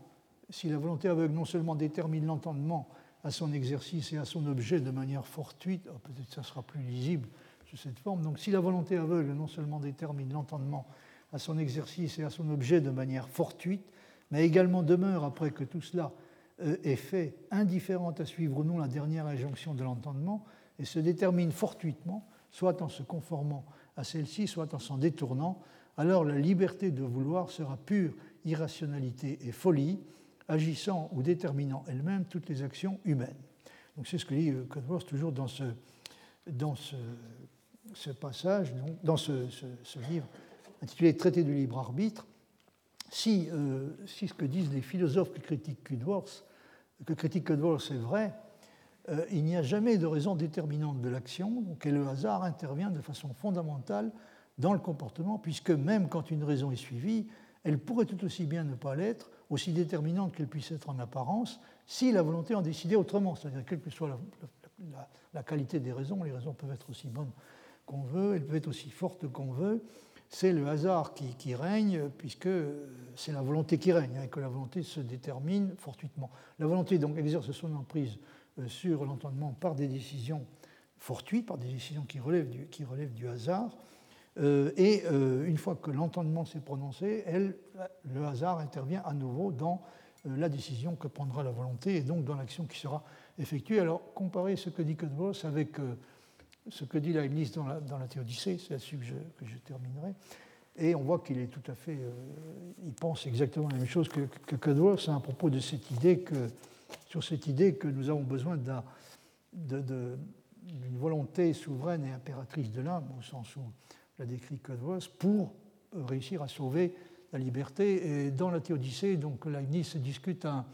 si la volonté aveugle non seulement détermine l'entendement à son exercice et à son objet de manière fortuite, oh, peut-être ça sera plus lisible sous cette forme, donc si la volonté aveugle non seulement détermine l'entendement à son exercice et à son objet de manière fortuite, mais également demeure, après que tout cela est fait, indifférente à suivre ou non la dernière injonction de l'entendement, et se détermine fortuitement, soit en se conformant à celle-ci, soit en s'en détournant, alors la liberté de vouloir sera pure irrationalité et folie, agissant ou déterminant elle-même toutes les actions humaines. Donc c'est ce que dit Cudworth toujours dans ce, passage, dans ce, livre intitulé Traité du libre arbitre. Si, euh, si ce que disent les philosophes qui critiquent Cudworth, que critique Cudworth est vrai, euh, il n'y a jamais de raison déterminante de l'action, et le hasard intervient de façon fondamentale dans le comportement, puisque même quand une raison est suivie, elle pourrait tout aussi bien ne pas l'être, aussi déterminante qu'elle puisse être en apparence, si la volonté en décidait autrement. C'est-à-dire, quelle que soit la, qualité des raisons, les raisons peuvent être aussi bonnes qu'on veut, elles peuvent être aussi fortes qu'on veut, c'est le hasard qui, règne, puisque c'est la volonté qui règne, et hein, que la volonté se détermine fortuitement. La volonté donc exerce son emprise euh, sur l'entendement par des décisions fortuites, par des décisions qui relèvent du, hasard. Euh, et euh, une fois que l'entendement s'est prononcé, le hasard intervient à nouveau dans la décision que prendra la volonté et donc dans l'action qui sera effectuée. Alors, comparer ce que dit Cudworth avec ce que dit Leibniz dans la, dans Théodicée, c'est là-dessus que je, que je, terminerai. Et on voit qu'il est tout à fait. il pense exactement la même chose que, que à propos de cette idée que sur cette idée que nous avons besoin d'une volonté souveraine et impératrice de l'âme, au sens où la décrit Cudworth, pour réussir à sauver la liberté. Et dans la Théodicée, donc Leibniz discute un,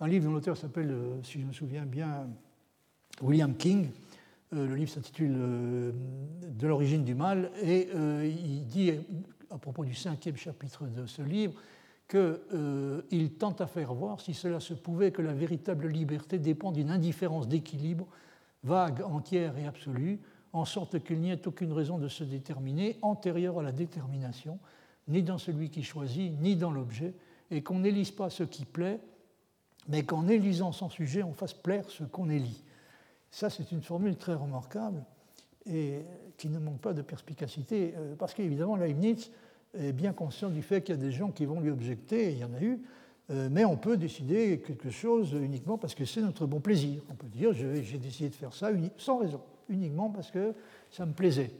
un livre dont l'auteur s'appelle, euh, si je me souviens bien, William King. Euh, le livre s'intitule euh, De l'origine du mal et il dit à propos du cinquième chapitre de ce livre qu'il euh, tente à faire voir, si cela se pouvait, que la véritable liberté dépend d'une indifférence d'équilibre vague, entière et absolue en sorte qu'il n'y ait aucune raison de se déterminer antérieure à la détermination, ni dans celui qui choisit, ni dans l'objet, et qu'on n'élise pas ce qui plaît, mais qu'en élisant son sujet, on fasse plaire ce qu'on élit. Ça, c'est une formule très remarquable et qui ne manque pas de perspicacité, euh, parce qu'évidemment, Leibniz est bien conscient du fait qu'il y a des gens qui vont lui objecter, et il y en a eu, euh, mais on peut décider quelque chose uniquement parce que c'est notre bon plaisir. On peut dire j'ai décidé de faire ça sans raison, uniquement parce que ça me plaisait.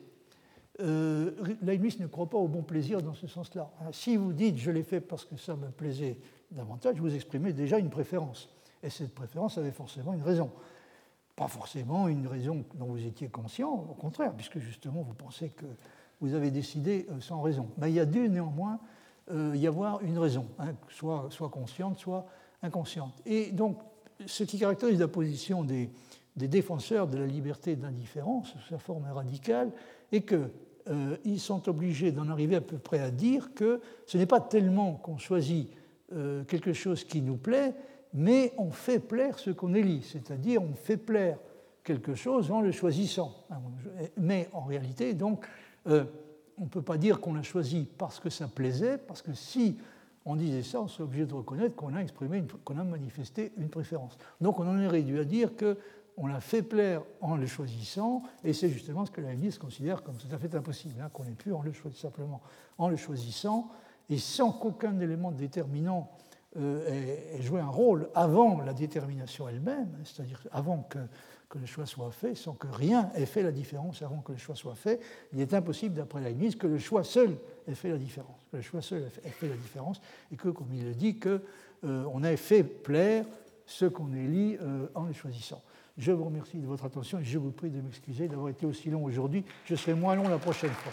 Euh, Leibniz ne croit pas au bon plaisir dans ce sens-là. Hein, si vous dites je l'ai fait parce que ça me plaisait davantage, vous exprimez déjà une préférence. Et cette préférence avait forcément une raison. Pas forcément une raison dont vous étiez conscient, au contraire, puisque justement vous pensez que vous avez décidé euh, sans raison. Mais il y a dû néanmoins euh, y avoir une raison, hein, soit, consciente, soit inconsciente. Et donc, ce qui caractérise la position des, défenseurs de la liberté d'indifférence, sa forme radicale, est qu'ils euh, sont obligés d'en arriver à peu près à dire que ce n'est pas tellement qu'on choisit quelque chose qui nous plaît, mais on fait plaire ce qu'on élit, c'est-à-dire on fait plaire quelque chose en le choisissant. Mais en réalité, donc, euh, on ne peut pas dire qu'on l'a choisi parce que ça plaisait, parce que si on disait ça, on serait obligé de reconnaître qu'on a manifesté une préférence. Donc on en est réduit à dire qu'on l'a fait plaire en le choisissant, et c'est justement ce que la Leibniz considère comme tout à fait impossible, hein, qu'on ait pu en le simplement en le choisissant, et sans qu'aucun élément déterminant euh, ait, joué un rôle avant la détermination elle-même, c'est-à-dire avant que, que, le choix soit fait, sans que rien ait fait la différence avant que le choix soit fait, il est impossible, d'après la Leibniz, que le choix seul ait fait la différence, que le choix seul ait fait la différence, et que, comme il le dit, qu'on euh, ait fait plaire ce qu'on élit euh, en le choisissant. Je vous remercie de votre attention et je vous prie de m'excuser d'avoir été aussi long aujourd'hui. Je serai moins long la prochaine fois.